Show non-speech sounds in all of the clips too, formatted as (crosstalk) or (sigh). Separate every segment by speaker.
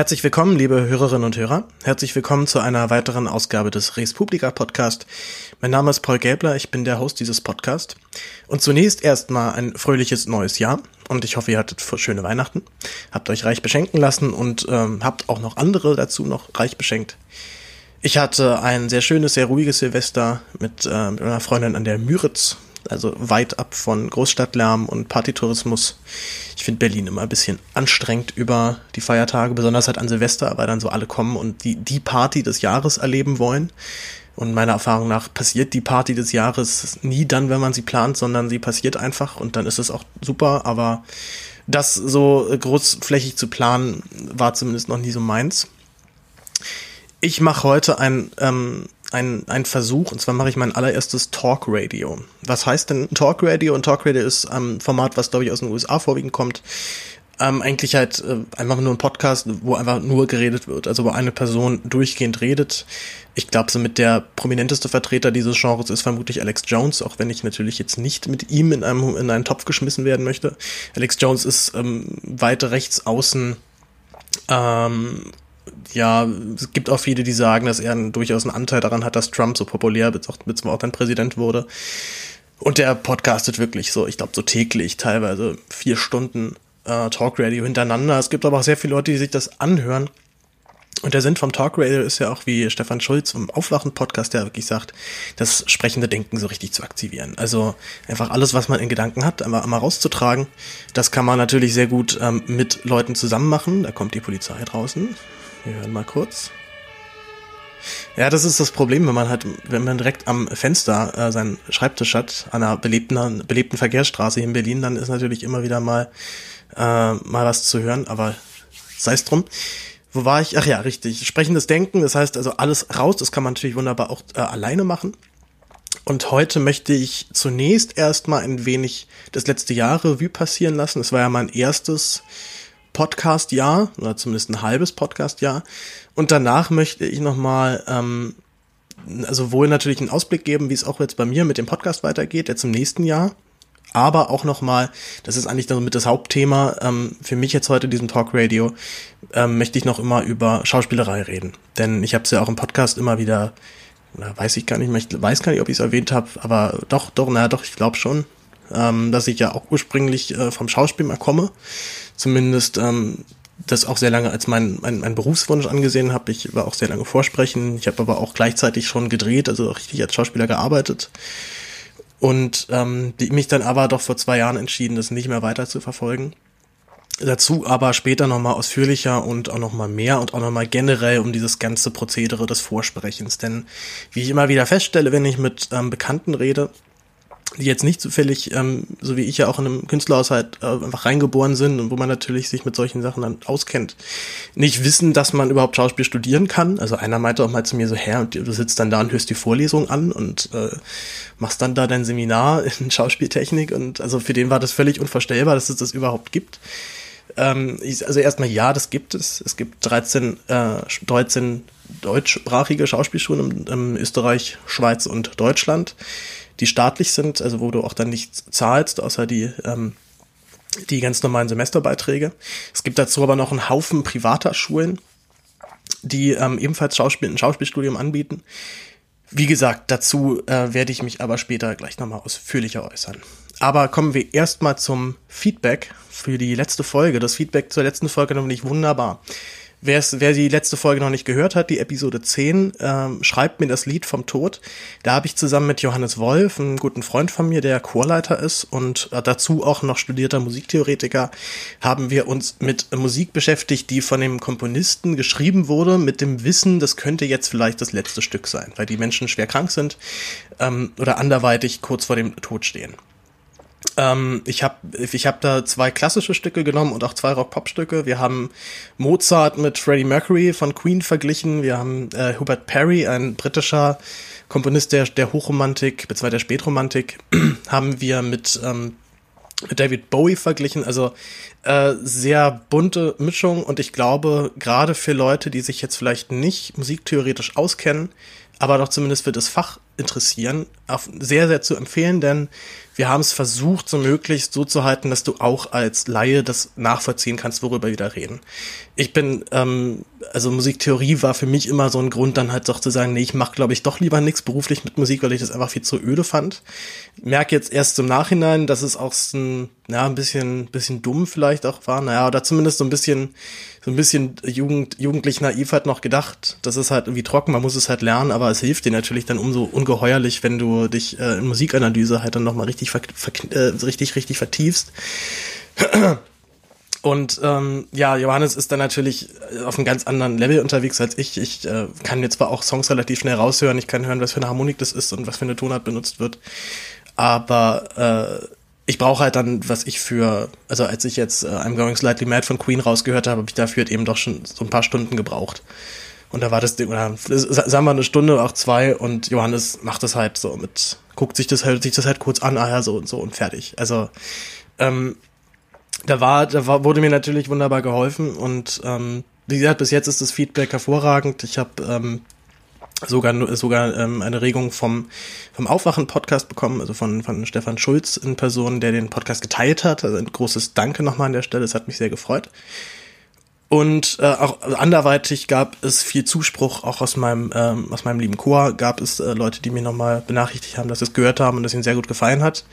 Speaker 1: Herzlich willkommen, liebe Hörerinnen und Hörer. Herzlich willkommen zu einer weiteren Ausgabe des Res Publica Podcast. Mein Name ist Paul Gäbler, ich bin der Host dieses Podcasts. Und zunächst erstmal ein fröhliches neues Jahr. Und ich hoffe, ihr hattet schöne Weihnachten, habt euch reich beschenken lassen und ähm, habt auch noch andere dazu noch reich beschenkt. Ich hatte ein sehr schönes, sehr ruhiges Silvester mit, äh, mit einer Freundin an der Müritz, also weit ab von Großstadtlärm und Partytourismus. Ich finde Berlin immer ein bisschen anstrengend über die Feiertage, besonders halt an Silvester, weil dann so alle kommen und die, die Party des Jahres erleben wollen. Und meiner Erfahrung nach passiert die Party des Jahres nie dann, wenn man sie plant, sondern sie passiert einfach und dann ist es auch super, aber das so großflächig zu planen, war zumindest noch nie so meins. Ich mache heute ein, ähm, ein, ein Versuch, und zwar mache ich mein allererstes Talk Radio. Was heißt denn Talk Radio? Und Talk Radio ist ein Format, was, glaube ich, aus den USA vorwiegend kommt. Ähm, eigentlich halt äh, einfach nur ein Podcast, wo einfach nur geredet wird, also wo eine Person durchgehend redet. Ich glaube, so mit der prominenteste Vertreter dieses Genres ist vermutlich Alex Jones, auch wenn ich natürlich jetzt nicht mit ihm in einem in einen Topf geschmissen werden möchte. Alex Jones ist ähm, weiter rechts außen ähm, ja, es gibt auch viele, die sagen, dass er durchaus einen Anteil daran hat, dass Trump so populär, bis auch dann Präsident wurde. Und der podcastet wirklich so, ich glaube, so täglich, teilweise vier Stunden äh, Talkradio hintereinander. Es gibt aber auch sehr viele Leute, die sich das anhören. Und der Sinn vom Talkradio ist ja auch wie Stefan Schulz vom Aufwachen-Podcast, der wirklich sagt, das sprechende Denken so richtig zu aktivieren. Also einfach alles, was man in Gedanken hat, einmal, einmal rauszutragen. Das kann man natürlich sehr gut ähm, mit Leuten zusammen machen. Da kommt die Polizei draußen. Wir hören mal kurz. Ja, das ist das Problem, wenn man halt, wenn man direkt am Fenster äh, seinen Schreibtisch hat, an einer belebten, belebten Verkehrsstraße hier in Berlin, dann ist natürlich immer wieder mal, äh, mal was zu hören, aber sei es drum. Wo war ich? Ach ja, richtig. Sprechendes Denken, das heißt also alles raus, das kann man natürlich wunderbar auch äh, alleine machen. Und heute möchte ich zunächst erstmal ein wenig das letzte Jahr Revue passieren lassen. Es war ja mein erstes Podcast-Jahr, oder zumindest ein halbes Podcast-Jahr. Und danach möchte ich nochmal, ähm, also wohl natürlich einen Ausblick geben, wie es auch jetzt bei mir mit dem Podcast weitergeht, jetzt im nächsten Jahr. Aber auch nochmal, das ist eigentlich damit das Hauptthema ähm, für mich jetzt heute, diesem Talk Radio, ähm, möchte ich noch immer über Schauspielerei reden. Denn ich habe es ja auch im Podcast immer wieder, oder weiß ich gar nicht mehr, ich weiß gar nicht, ob ich es erwähnt habe, aber doch, doch, naja, doch, ich glaube schon, ähm, dass ich ja auch ursprünglich äh, vom Schauspiel mal komme zumindest ähm, das auch sehr lange als mein, mein, mein Berufswunsch angesehen habe. Ich war auch sehr lange Vorsprechen. Ich habe aber auch gleichzeitig schon gedreht, also richtig als Schauspieler gearbeitet. Und ähm, die, mich dann aber doch vor zwei Jahren entschieden, das nicht mehr weiter zu verfolgen. Dazu aber später nochmal ausführlicher und auch nochmal mehr und auch nochmal generell um dieses ganze Prozedere des Vorsprechens. Denn wie ich immer wieder feststelle, wenn ich mit ähm, Bekannten rede, die jetzt nicht zufällig, ähm, so wie ich ja auch in einem Künstlerhaushalt äh, einfach reingeboren sind und wo man natürlich sich mit solchen Sachen dann auskennt, nicht wissen, dass man überhaupt Schauspiel studieren kann. Also einer meinte auch mal zu mir so, Herr, du sitzt dann da und hörst die Vorlesung an und äh, machst dann da dein Seminar (laughs) in Schauspieltechnik und also für den war das völlig unvorstellbar, dass es das überhaupt gibt. Ähm, also erstmal ja, das gibt es. Es gibt 13, äh, 13 deutschsprachige Schauspielschulen in, in Österreich, Schweiz und Deutschland die staatlich sind, also wo du auch dann nichts zahlst, außer die, ähm, die ganz normalen Semesterbeiträge. Es gibt dazu aber noch einen Haufen privater Schulen, die ähm, ebenfalls Schauspiel, ein Schauspielstudium anbieten. Wie gesagt, dazu äh, werde ich mich aber später gleich nochmal ausführlicher äußern. Aber kommen wir erstmal zum Feedback für die letzte Folge. Das Feedback zur letzten Folge nämlich wunderbar. Wer's, wer die letzte Folge noch nicht gehört hat, die Episode 10, ähm, schreibt mir das Lied vom Tod. Da habe ich zusammen mit Johannes Wolf, einem guten Freund von mir, der Chorleiter ist und äh, dazu auch noch studierter Musiktheoretiker, haben wir uns mit Musik beschäftigt, die von dem Komponisten geschrieben wurde, mit dem Wissen, das könnte jetzt vielleicht das letzte Stück sein, weil die Menschen schwer krank sind ähm, oder anderweitig kurz vor dem Tod stehen. Ähm, ich habe ich hab da zwei klassische Stücke genommen und auch zwei Rock-Pop-Stücke. Wir haben Mozart mit Freddie Mercury von Queen verglichen. Wir haben äh, Hubert Perry, ein britischer Komponist der, der Hochromantik, beziehungsweise der Spätromantik, (clears throat) haben wir mit, ähm, David Bowie verglichen. Also äh, sehr bunte Mischung und ich glaube, gerade für Leute, die sich jetzt vielleicht nicht musiktheoretisch auskennen, aber doch zumindest für das Fach interessieren, sehr, sehr zu empfehlen, denn wir haben es versucht, so möglichst so zu halten, dass du auch als Laie das nachvollziehen kannst, worüber wir da reden. Ich bin, ähm, also Musiktheorie war für mich immer so ein Grund, dann halt doch zu sagen, nee, ich mache, glaube ich, doch lieber nichts beruflich mit Musik, weil ich das einfach viel zu öde fand. Merke jetzt erst im Nachhinein, dass es auch so ein, ja, ein bisschen, bisschen dumm vielleicht auch war, naja, oder zumindest so ein bisschen, so ein bisschen jugend, jugendlich naiv halt noch gedacht. Das ist halt irgendwie trocken, man muss es halt lernen, aber es hilft dir natürlich dann umso ungeheuerlich, wenn du dich äh, in Musikanalyse halt dann nochmal richtig, ver, äh, richtig, richtig vertiefst. Und ähm, ja, Johannes ist dann natürlich äh, auf einem ganz anderen Level unterwegs als ich. Ich äh, kann jetzt zwar auch Songs relativ schnell raushören, ich kann hören, was für eine Harmonik das ist und was für eine Tonart benutzt wird. Aber äh, ich brauche halt dann, was ich für, also als ich jetzt äh, I'm Going Slightly Mad von Queen rausgehört habe, habe ich dafür halt eben doch schon so ein paar Stunden gebraucht. Und da war das Ding, oder sagen wir eine Stunde, auch zwei, und Johannes macht das halt so mit, guckt sich das halt, sich das halt kurz an, ah ja, so und so und fertig. Also, ähm, da war, da war, wurde mir natürlich wunderbar geholfen und ähm, wie gesagt, bis jetzt ist das Feedback hervorragend. Ich habe ähm, sogar sogar ähm, eine Regung vom vom Aufwachen Podcast bekommen, also von von Stefan Schulz in Person, der den Podcast geteilt hat. Also ein großes Danke nochmal an der Stelle. Es hat mich sehr gefreut. Und äh, auch anderweitig gab es viel Zuspruch, auch aus meinem, ähm, aus meinem lieben Chor gab es äh, Leute, die mir nochmal benachrichtigt haben, dass sie es gehört haben und dass ihnen sehr gut gefallen hat.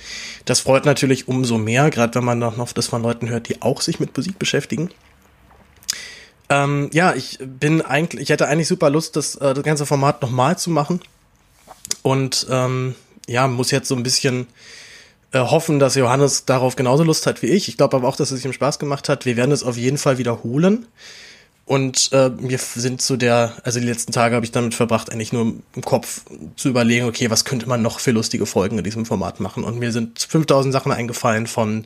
Speaker 1: Das freut natürlich umso mehr, gerade wenn man noch das von Leuten hört, die auch sich mit Musik beschäftigen. Ähm, ja, ich bin eigentlich, ich hätte eigentlich super Lust, das, äh, das ganze Format nochmal zu machen. Und ähm, ja, muss jetzt so ein bisschen äh, hoffen, dass Johannes darauf genauso Lust hat wie ich. Ich glaube aber auch, dass es ihm Spaß gemacht hat. Wir werden es auf jeden Fall wiederholen. Und äh, wir sind zu der, also die letzten Tage habe ich damit verbracht, eigentlich nur im Kopf zu überlegen, okay, was könnte man noch für lustige Folgen in diesem Format machen. Und mir sind 5000 Sachen eingefallen von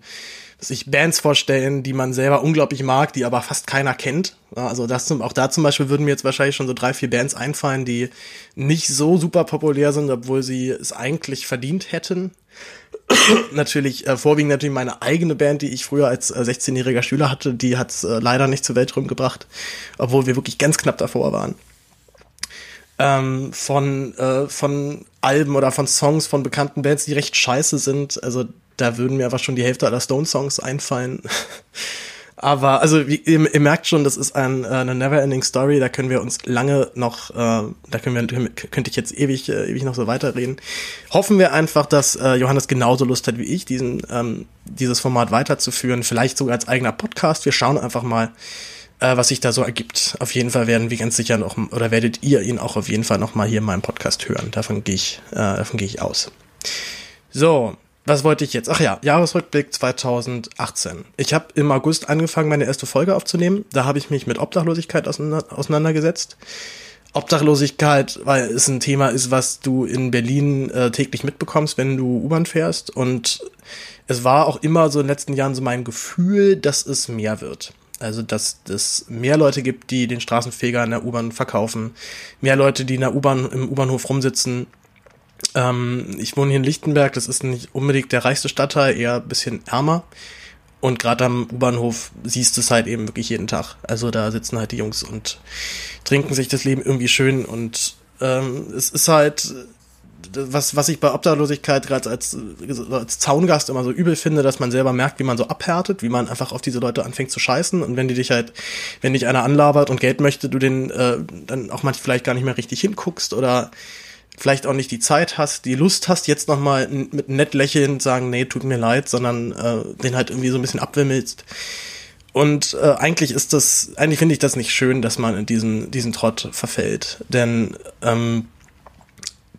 Speaker 1: sich Bands vorstellen, die man selber unglaublich mag, die aber fast keiner kennt. Also das zum, auch da zum Beispiel würden mir jetzt wahrscheinlich schon so drei, vier Bands einfallen, die nicht so super populär sind, obwohl sie es eigentlich verdient hätten. (laughs) natürlich äh, vorwiegend natürlich meine eigene Band, die ich früher als äh, 16-jähriger Schüler hatte, die hat es äh, leider nicht zur Weltruhm gebracht, obwohl wir wirklich ganz knapp davor waren. Ähm, von, äh, von Alben oder von Songs von bekannten Bands, die recht scheiße sind. Also da würden mir einfach schon die Hälfte aller Stone-Songs einfallen. (laughs) Aber also wie, ihr, ihr, merkt schon, das ist ein, äh, eine Never-Ending Story. Da können wir uns lange noch, äh, da können wir, könnte ich jetzt ewig, äh, ewig noch so weiterreden. Hoffen wir einfach, dass äh, Johannes genauso Lust hat wie ich, diesen, ähm, dieses Format weiterzuführen. Vielleicht sogar als eigener Podcast. Wir schauen einfach mal, äh, was sich da so ergibt. Auf jeden Fall werden wir ganz sicher noch, oder werdet ihr ihn auch auf jeden Fall noch mal hier in meinem Podcast hören. Davon gehe ich, äh, davon gehe ich aus. So, was wollte ich jetzt? Ach ja, Jahresrückblick 2018. Ich habe im August angefangen, meine erste Folge aufzunehmen. Da habe ich mich mit Obdachlosigkeit auseinandergesetzt. Obdachlosigkeit, weil es ein Thema ist, was du in Berlin äh, täglich mitbekommst, wenn du U-Bahn fährst. Und es war auch immer so in den letzten Jahren so mein Gefühl, dass es mehr wird. Also, dass es mehr Leute gibt, die den Straßenfeger in der U-Bahn verkaufen, mehr Leute, die in der U-Bahn im U-Bahnhof rumsitzen ähm, ich wohne hier in Lichtenberg, das ist nicht unbedingt der reichste Stadtteil, eher ein bisschen ärmer. Und gerade am U-Bahnhof siehst du es halt eben wirklich jeden Tag. Also da sitzen halt die Jungs und trinken sich das Leben irgendwie schön. Und ähm, es ist halt, was, was ich bei Obdachlosigkeit gerade als, als Zaungast immer so übel finde, dass man selber merkt, wie man so abhärtet, wie man einfach auf diese Leute anfängt zu scheißen. Und wenn die dich halt, wenn dich einer anlabert und Geld möchte, du den äh, dann auch manchmal vielleicht gar nicht mehr richtig hinguckst oder vielleicht auch nicht die Zeit hast, die Lust hast, jetzt nochmal mit nett lächeln sagen, nee, tut mir leid, sondern äh, den halt irgendwie so ein bisschen abwimmelst. Und äh, eigentlich ist das, eigentlich finde ich das nicht schön, dass man in diesen, diesen Trott verfällt. Denn ähm,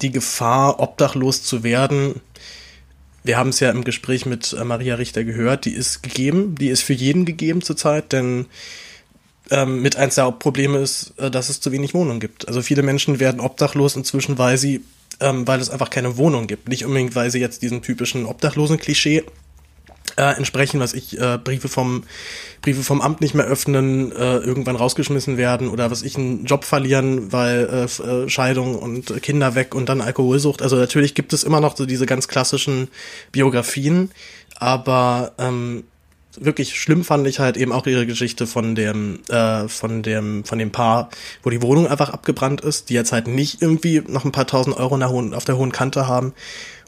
Speaker 1: die Gefahr, obdachlos zu werden, wir haben es ja im Gespräch mit äh, Maria Richter gehört, die ist gegeben, die ist für jeden gegeben zurzeit, denn ähm, mit eins der Hauptprobleme ist, äh, dass es zu wenig Wohnungen gibt. Also viele Menschen werden obdachlos inzwischen, weil sie, ähm, weil es einfach keine Wohnung gibt. Nicht unbedingt, weil sie jetzt diesem typischen Obdachlosen-Klischee äh, entsprechen, was ich äh, Briefe vom Briefe vom Amt nicht mehr öffnen, äh, irgendwann rausgeschmissen werden oder was ich einen Job verlieren, weil äh, äh, Scheidung und Kinder weg und dann Alkoholsucht. Also natürlich gibt es immer noch so diese ganz klassischen Biografien, aber ähm, wirklich schlimm fand ich halt eben auch ihre Geschichte von dem, äh, von dem, von dem Paar, wo die Wohnung einfach abgebrannt ist, die jetzt halt nicht irgendwie noch ein paar tausend Euro hohen, auf der hohen Kante haben.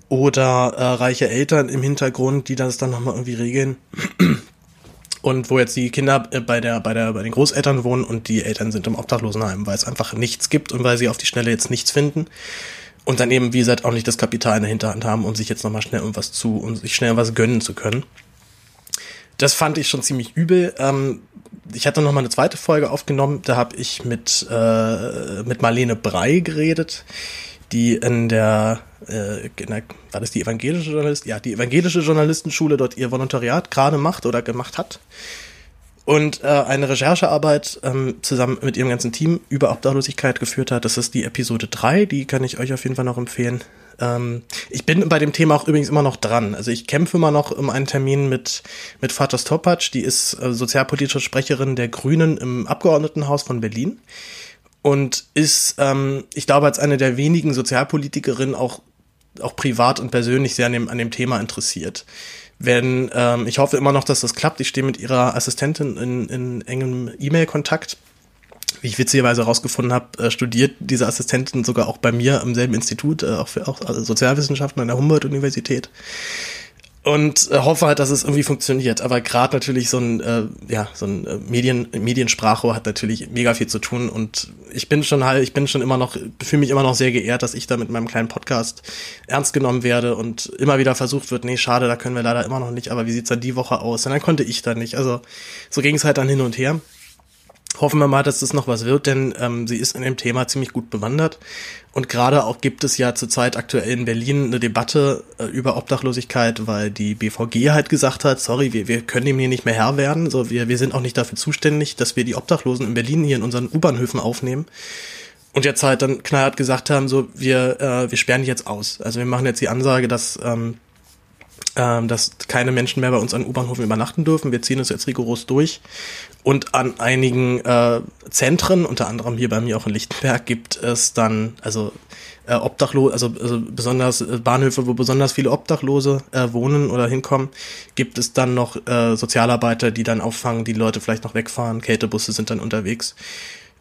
Speaker 1: Oder äh, reiche Eltern im Hintergrund, die das dann nochmal irgendwie regeln. (clears throat) Und wo jetzt die Kinder äh, bei der, bei der, bei den Großeltern wohnen und die Eltern sind im Obdachlosenheim, weil es einfach nichts gibt und weil sie auf die Schnelle jetzt nichts finden. Und dann eben, wie gesagt, auch nicht das Kapital in der Hinterhand haben, um sich jetzt nochmal schnell irgendwas zu, um sich schnell was gönnen zu können. Das fand ich schon ziemlich übel. Ähm, ich hatte noch mal eine zweite Folge aufgenommen. Da habe ich mit äh, mit Marlene Brei geredet, die in der, äh, in der war das die evangelische Journalist? Ja, die evangelische Journalistenschule dort ihr Volontariat gerade macht oder gemacht hat und äh, eine Recherchearbeit ähm, zusammen mit ihrem ganzen Team über Obdachlosigkeit geführt hat. Das ist die Episode 3, die kann ich euch auf jeden Fall noch empfehlen. Ähm, ich bin bei dem Thema auch übrigens immer noch dran. Also ich kämpfe immer noch um einen Termin mit, mit Fatos Topac, die ist äh, sozialpolitische Sprecherin der Grünen im Abgeordnetenhaus von Berlin und ist, ähm, ich glaube, als eine der wenigen Sozialpolitikerinnen auch, auch privat und persönlich sehr an dem, an dem Thema interessiert. Wenn, ähm, ich hoffe immer noch, dass das klappt. Ich stehe mit ihrer Assistentin in, in engem E-Mail-Kontakt wie ich witzigerweise herausgefunden habe, äh, studiert diese Assistentin sogar auch bei mir im selben Institut, äh, auch für auch also Sozialwissenschaften an der Humboldt-Universität. Und äh, hoffe halt, dass es irgendwie funktioniert. Aber gerade natürlich so ein, ja, so ein Medien, Mediensprachrohr hat natürlich mega viel zu tun. Und ich bin schon halt, ich bin schon immer noch, fühle mich immer noch sehr geehrt, dass ich da mit meinem kleinen Podcast ernst genommen werde und immer wieder versucht wird, nee, schade, da können wir leider immer noch nicht, aber wie sieht's dann die Woche aus? Und dann konnte ich da nicht. Also so ging es halt dann hin und her hoffen wir mal, dass das noch was wird, denn ähm, sie ist in dem Thema ziemlich gut bewandert. Und gerade auch gibt es ja zurzeit aktuell in Berlin eine Debatte äh, über Obdachlosigkeit, weil die BVG halt gesagt hat, sorry, wir, wir können dem hier nicht mehr Herr werden. So, wir, wir sind auch nicht dafür zuständig, dass wir die Obdachlosen in Berlin hier in unseren U-Bahnhöfen aufnehmen. Und jetzt halt dann knallhart gesagt haben, so, wir, äh, wir sperren die jetzt aus. Also wir machen jetzt die Ansage, dass ähm, ähm, dass keine Menschen mehr bei uns an U-Bahnhöfen übernachten dürfen. Wir ziehen es jetzt rigoros durch. Und an einigen äh, Zentren, unter anderem hier bei mir auch in Lichtenberg, gibt es dann, also äh, Obdachlose, also, also besonders äh, Bahnhöfe, wo besonders viele Obdachlose äh, wohnen oder hinkommen, gibt es dann noch äh, Sozialarbeiter, die dann auffangen, die Leute vielleicht noch wegfahren, Kältebusse sind dann unterwegs.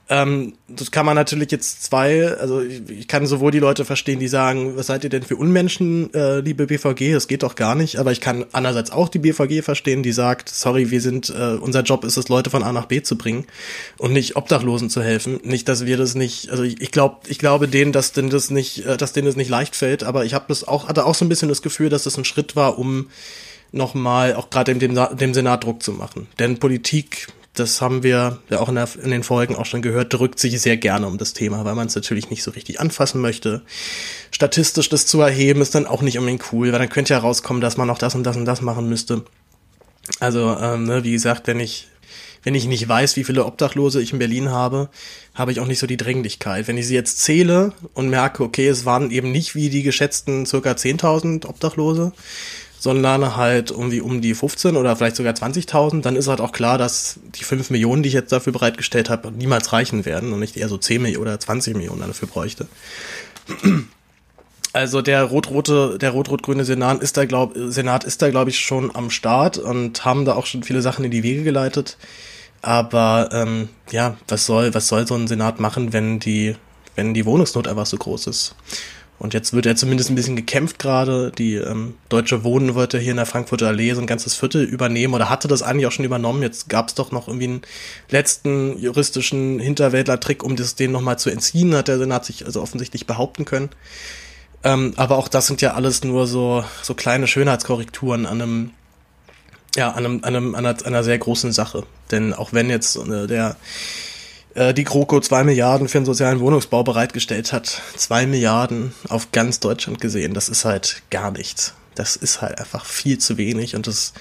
Speaker 1: Ähm, das kann man natürlich jetzt zwei, also ich, ich, kann sowohl die Leute verstehen, die sagen, was seid ihr denn für Unmenschen, äh, liebe BVG, das geht doch gar nicht, aber ich kann andererseits auch die BVG verstehen, die sagt, sorry, wir sind, äh, unser Job ist es, Leute von A nach B zu bringen und nicht Obdachlosen zu helfen. Nicht, dass wir das nicht, also ich, ich glaube, ich glaube denen, dass denen das nicht, äh, dass denen das nicht leicht fällt, aber ich habe das auch, hatte auch so ein bisschen das Gefühl, dass das ein Schritt war, um nochmal auch gerade dem, dem Senat Druck zu machen. Denn Politik das haben wir ja auch in, der, in, den Folgen auch schon gehört, drückt sich sehr gerne um das Thema, weil man es natürlich nicht so richtig anfassen möchte. Statistisch das zu erheben ist dann auch nicht unbedingt cool, weil dann könnte ja rauskommen, dass man noch das und das und das machen müsste. Also, ähm, ne, wie gesagt, wenn ich wenn ich nicht weiß, wie viele Obdachlose ich in Berlin habe, habe ich auch nicht so die Dringlichkeit. Wenn ich sie jetzt zähle und merke, okay, es waren eben nicht wie die geschätzten circa 10.000 Obdachlose, sondern halt irgendwie um die 15 oder vielleicht sogar 20.000, dann ist halt auch klar, dass die 5 Millionen, die ich jetzt dafür bereitgestellt habe, niemals reichen werden und nicht eher so 10 Millionen oder 20 Millionen dafür bräuchte. (clears throat) Also der rot-rote, der rot-rot-grüne Senat ist da glaub, Senat ist da glaube ich schon am Start und haben da auch schon viele Sachen in die Wege geleitet. Aber ähm, ja, was soll, was soll so ein Senat machen, wenn die, wenn die Wohnungsnot einfach so groß ist? Und jetzt wird er zumindest ein bisschen gekämpft gerade. Die ähm, Deutsche Wohnen wollte hier in der Frankfurter Allee so ein ganzes Viertel übernehmen oder hatte das eigentlich auch schon übernommen. Jetzt gab es doch noch irgendwie einen letzten juristischen Hinterwäldler-Trick, um das denen nochmal zu entziehen, hat der Senat sich also offensichtlich behaupten können. Ähm, aber auch das sind ja alles nur so, so kleine Schönheitskorrekturen an einem, ja, an einem, an einem, an einer, einer sehr großen Sache. Denn auch wenn jetzt äh, der äh, die GroKo zwei Milliarden für den sozialen Wohnungsbau bereitgestellt hat. Zwei Milliarden auf ganz Deutschland gesehen. Das ist halt gar nichts. Das ist halt einfach viel zu wenig und das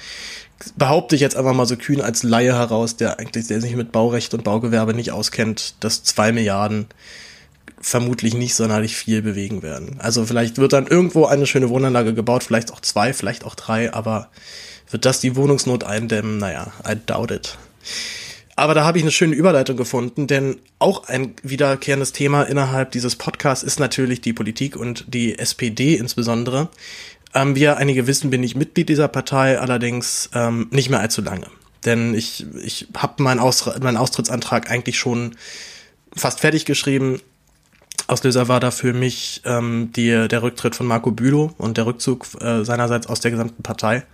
Speaker 1: behaupte ich jetzt einfach mal so kühn als Laie heraus, der eigentlich der sich mit Baurecht und Baugewerbe nicht auskennt, dass zwei Milliarden vermutlich nicht sonderlich viel bewegen werden. Also vielleicht wird dann irgendwo eine schöne Wohnanlage gebaut, vielleicht auch zwei, vielleicht auch drei, aber wird das die Wohnungsnot eindämmen? Naja, I doubt it. Aber da habe ich eine schöne Überleitung gefunden, denn auch ein wiederkehrendes Thema innerhalb dieses Podcasts ist natürlich die Politik und die SPD insbesondere. Ähm, wie ja einige wissen, bin ich Mitglied dieser Partei, allerdings ähm, nicht mehr allzu lange. Denn ich, ich habe meinen, Aus meinen Austrittsantrag eigentlich schon fast fertig geschrieben. Auslöser war da für mich ähm, die, der Rücktritt von Marco Bülow und der Rückzug äh, seinerseits aus der gesamten Partei.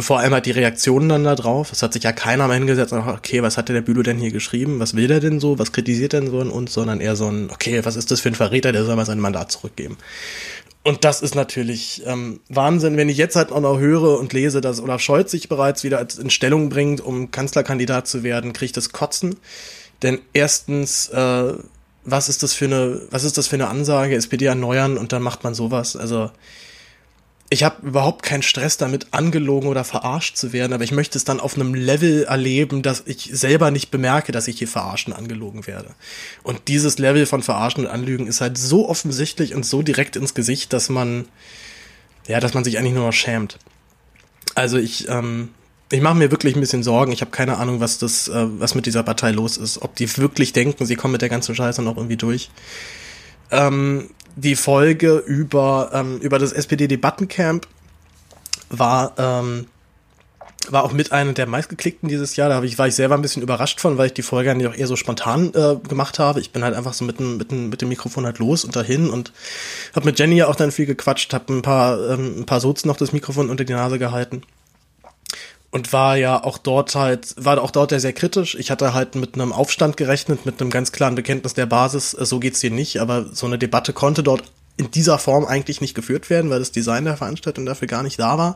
Speaker 1: Vor allem halt die Reaktionen dann da drauf. Es hat sich ja keiner mal hingesetzt und gesagt, okay, was hat der Bülow denn hier geschrieben? Was will der denn so? Was kritisiert denn so in uns? Sondern eher so ein, okay, was ist das für ein Verräter? Der soll mal sein Mandat zurückgeben. Und das ist natürlich ähm, Wahnsinn, wenn ich jetzt halt auch noch höre und lese, dass Olaf Scholz sich bereits wieder in Stellung bringt, um Kanzlerkandidat zu werden, kriege ich das Kotzen. Denn erstens, äh, was ist das für eine, was ist das für eine Ansage, SPD erneuern und dann macht man sowas? Also ich habe überhaupt keinen Stress damit, angelogen oder verarscht zu werden, aber ich möchte es dann auf einem Level erleben, dass ich selber nicht bemerke, dass ich hier verarschen, angelogen werde. Und dieses Level von Verarschen und Anlügen ist halt so offensichtlich und so direkt ins Gesicht, dass man, ja, dass man sich eigentlich nur noch schämt. Also ich, ähm, ich mache mir wirklich ein bisschen Sorgen. Ich habe keine Ahnung, was das, äh, was mit dieser Partei los ist. Ob die wirklich denken, sie kommen mit der ganzen Scheiße noch irgendwie durch. Ähm, die Folge über, ähm, über das SPD-Debattencamp war, ähm, war auch mit einer der meistgeklickten dieses Jahr. Da ich, war ich selber ein bisschen überrascht von, weil ich die Folge eigentlich auch eher so spontan äh, gemacht habe. Ich bin halt einfach so mit dem, mit dem, mit dem Mikrofon halt los und dahin und habe mit Jenny ja auch dann viel gequatscht, habe ein paar, ähm, ein paar Sozen noch das Mikrofon unter die Nase gehalten und war ja auch dort halt, war auch dort sehr kritisch. Ich hatte halt mit einem Aufstand gerechnet, mit einem ganz klaren Bekenntnis der Basis, äh, so geht's hier nicht, aber so eine Debatte konnte dort in dieser Form eigentlich nicht geführt werden, weil das Design der Veranstaltung dafür gar nicht da war.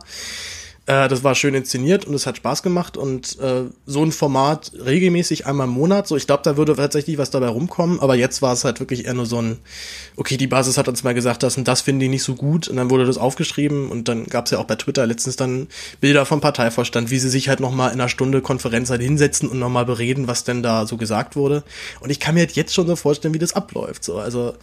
Speaker 1: Äh, das war schön inszeniert und es hat Spaß gemacht und äh, so ein Format regelmäßig einmal im Monat, so ich glaube, da würde tatsächlich was dabei rumkommen, aber jetzt war es halt wirklich eher nur so ein, okay, die Basis hat uns mal gesagt, das und das finden die nicht so gut und dann wurde das aufgeschrieben und dann gab es ja auch bei Twitter letztens dann Bilder vom Parteivorstand, wie sie sich halt nochmal in einer Stunde Konferenz halt hinsetzen und nochmal bereden, was denn da so gesagt wurde. Und ich kann mir halt jetzt schon so vorstellen, wie das abläuft, so, also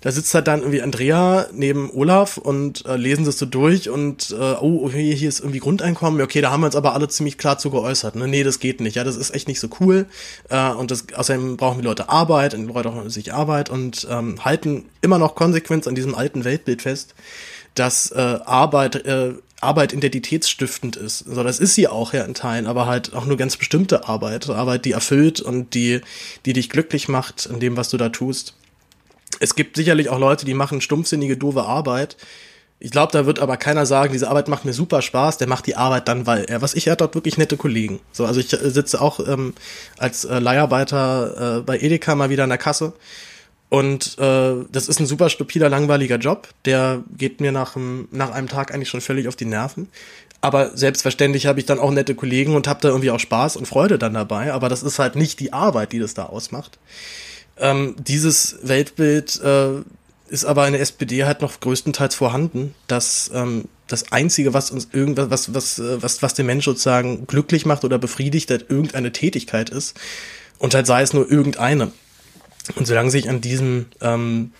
Speaker 1: da sitzt halt dann irgendwie Andrea neben Olaf und äh, lesen das so durch und äh, oh, okay, hier ist irgendwie Grundeinkommen. Okay, da haben wir uns aber alle ziemlich klar zu geäußert. Ne? Nee, das geht nicht. Ja, das ist echt nicht so cool. Äh, und das, außerdem brauchen die Leute Arbeit und die Leute auch sich Arbeit und ähm, halten immer noch konsequent an diesem alten Weltbild fest, dass äh, Arbeit äh, Arbeit identitätsstiftend ist. So, also das ist sie auch ja in Teilen, aber halt auch nur ganz bestimmte Arbeit. Arbeit, die erfüllt und die, die dich glücklich macht in dem, was du da tust. Es gibt sicherlich auch Leute, die machen stumpfsinnige, doofe Arbeit. Ich glaube, da wird aber keiner sagen, diese Arbeit macht mir super Spaß, der macht die Arbeit dann, weil er, was ich, er hat dort wirklich nette Kollegen. So, also ich äh, sitze auch ähm, als äh, Leiharbeiter äh, bei Edeka mal wieder in der Kasse. Und äh, das ist ein super stupider, langweiliger Job. Der geht mir nach, nach einem Tag eigentlich schon völlig auf die Nerven. Aber selbstverständlich habe ich dann auch nette Kollegen und habe da irgendwie auch Spaß und Freude dann dabei. Aber das ist halt nicht die Arbeit, die das da ausmacht. Ähm, dieses Weltbild äh, ist aber in der SPD halt noch größtenteils vorhanden, dass ähm, das Einzige, was uns irgendwas, was, was, äh, was, was den Mensch sozusagen glücklich macht oder befriedigt, halt irgendeine Tätigkeit ist. Und halt sei es nur irgendeine. Und solange sich an diesem, ähm,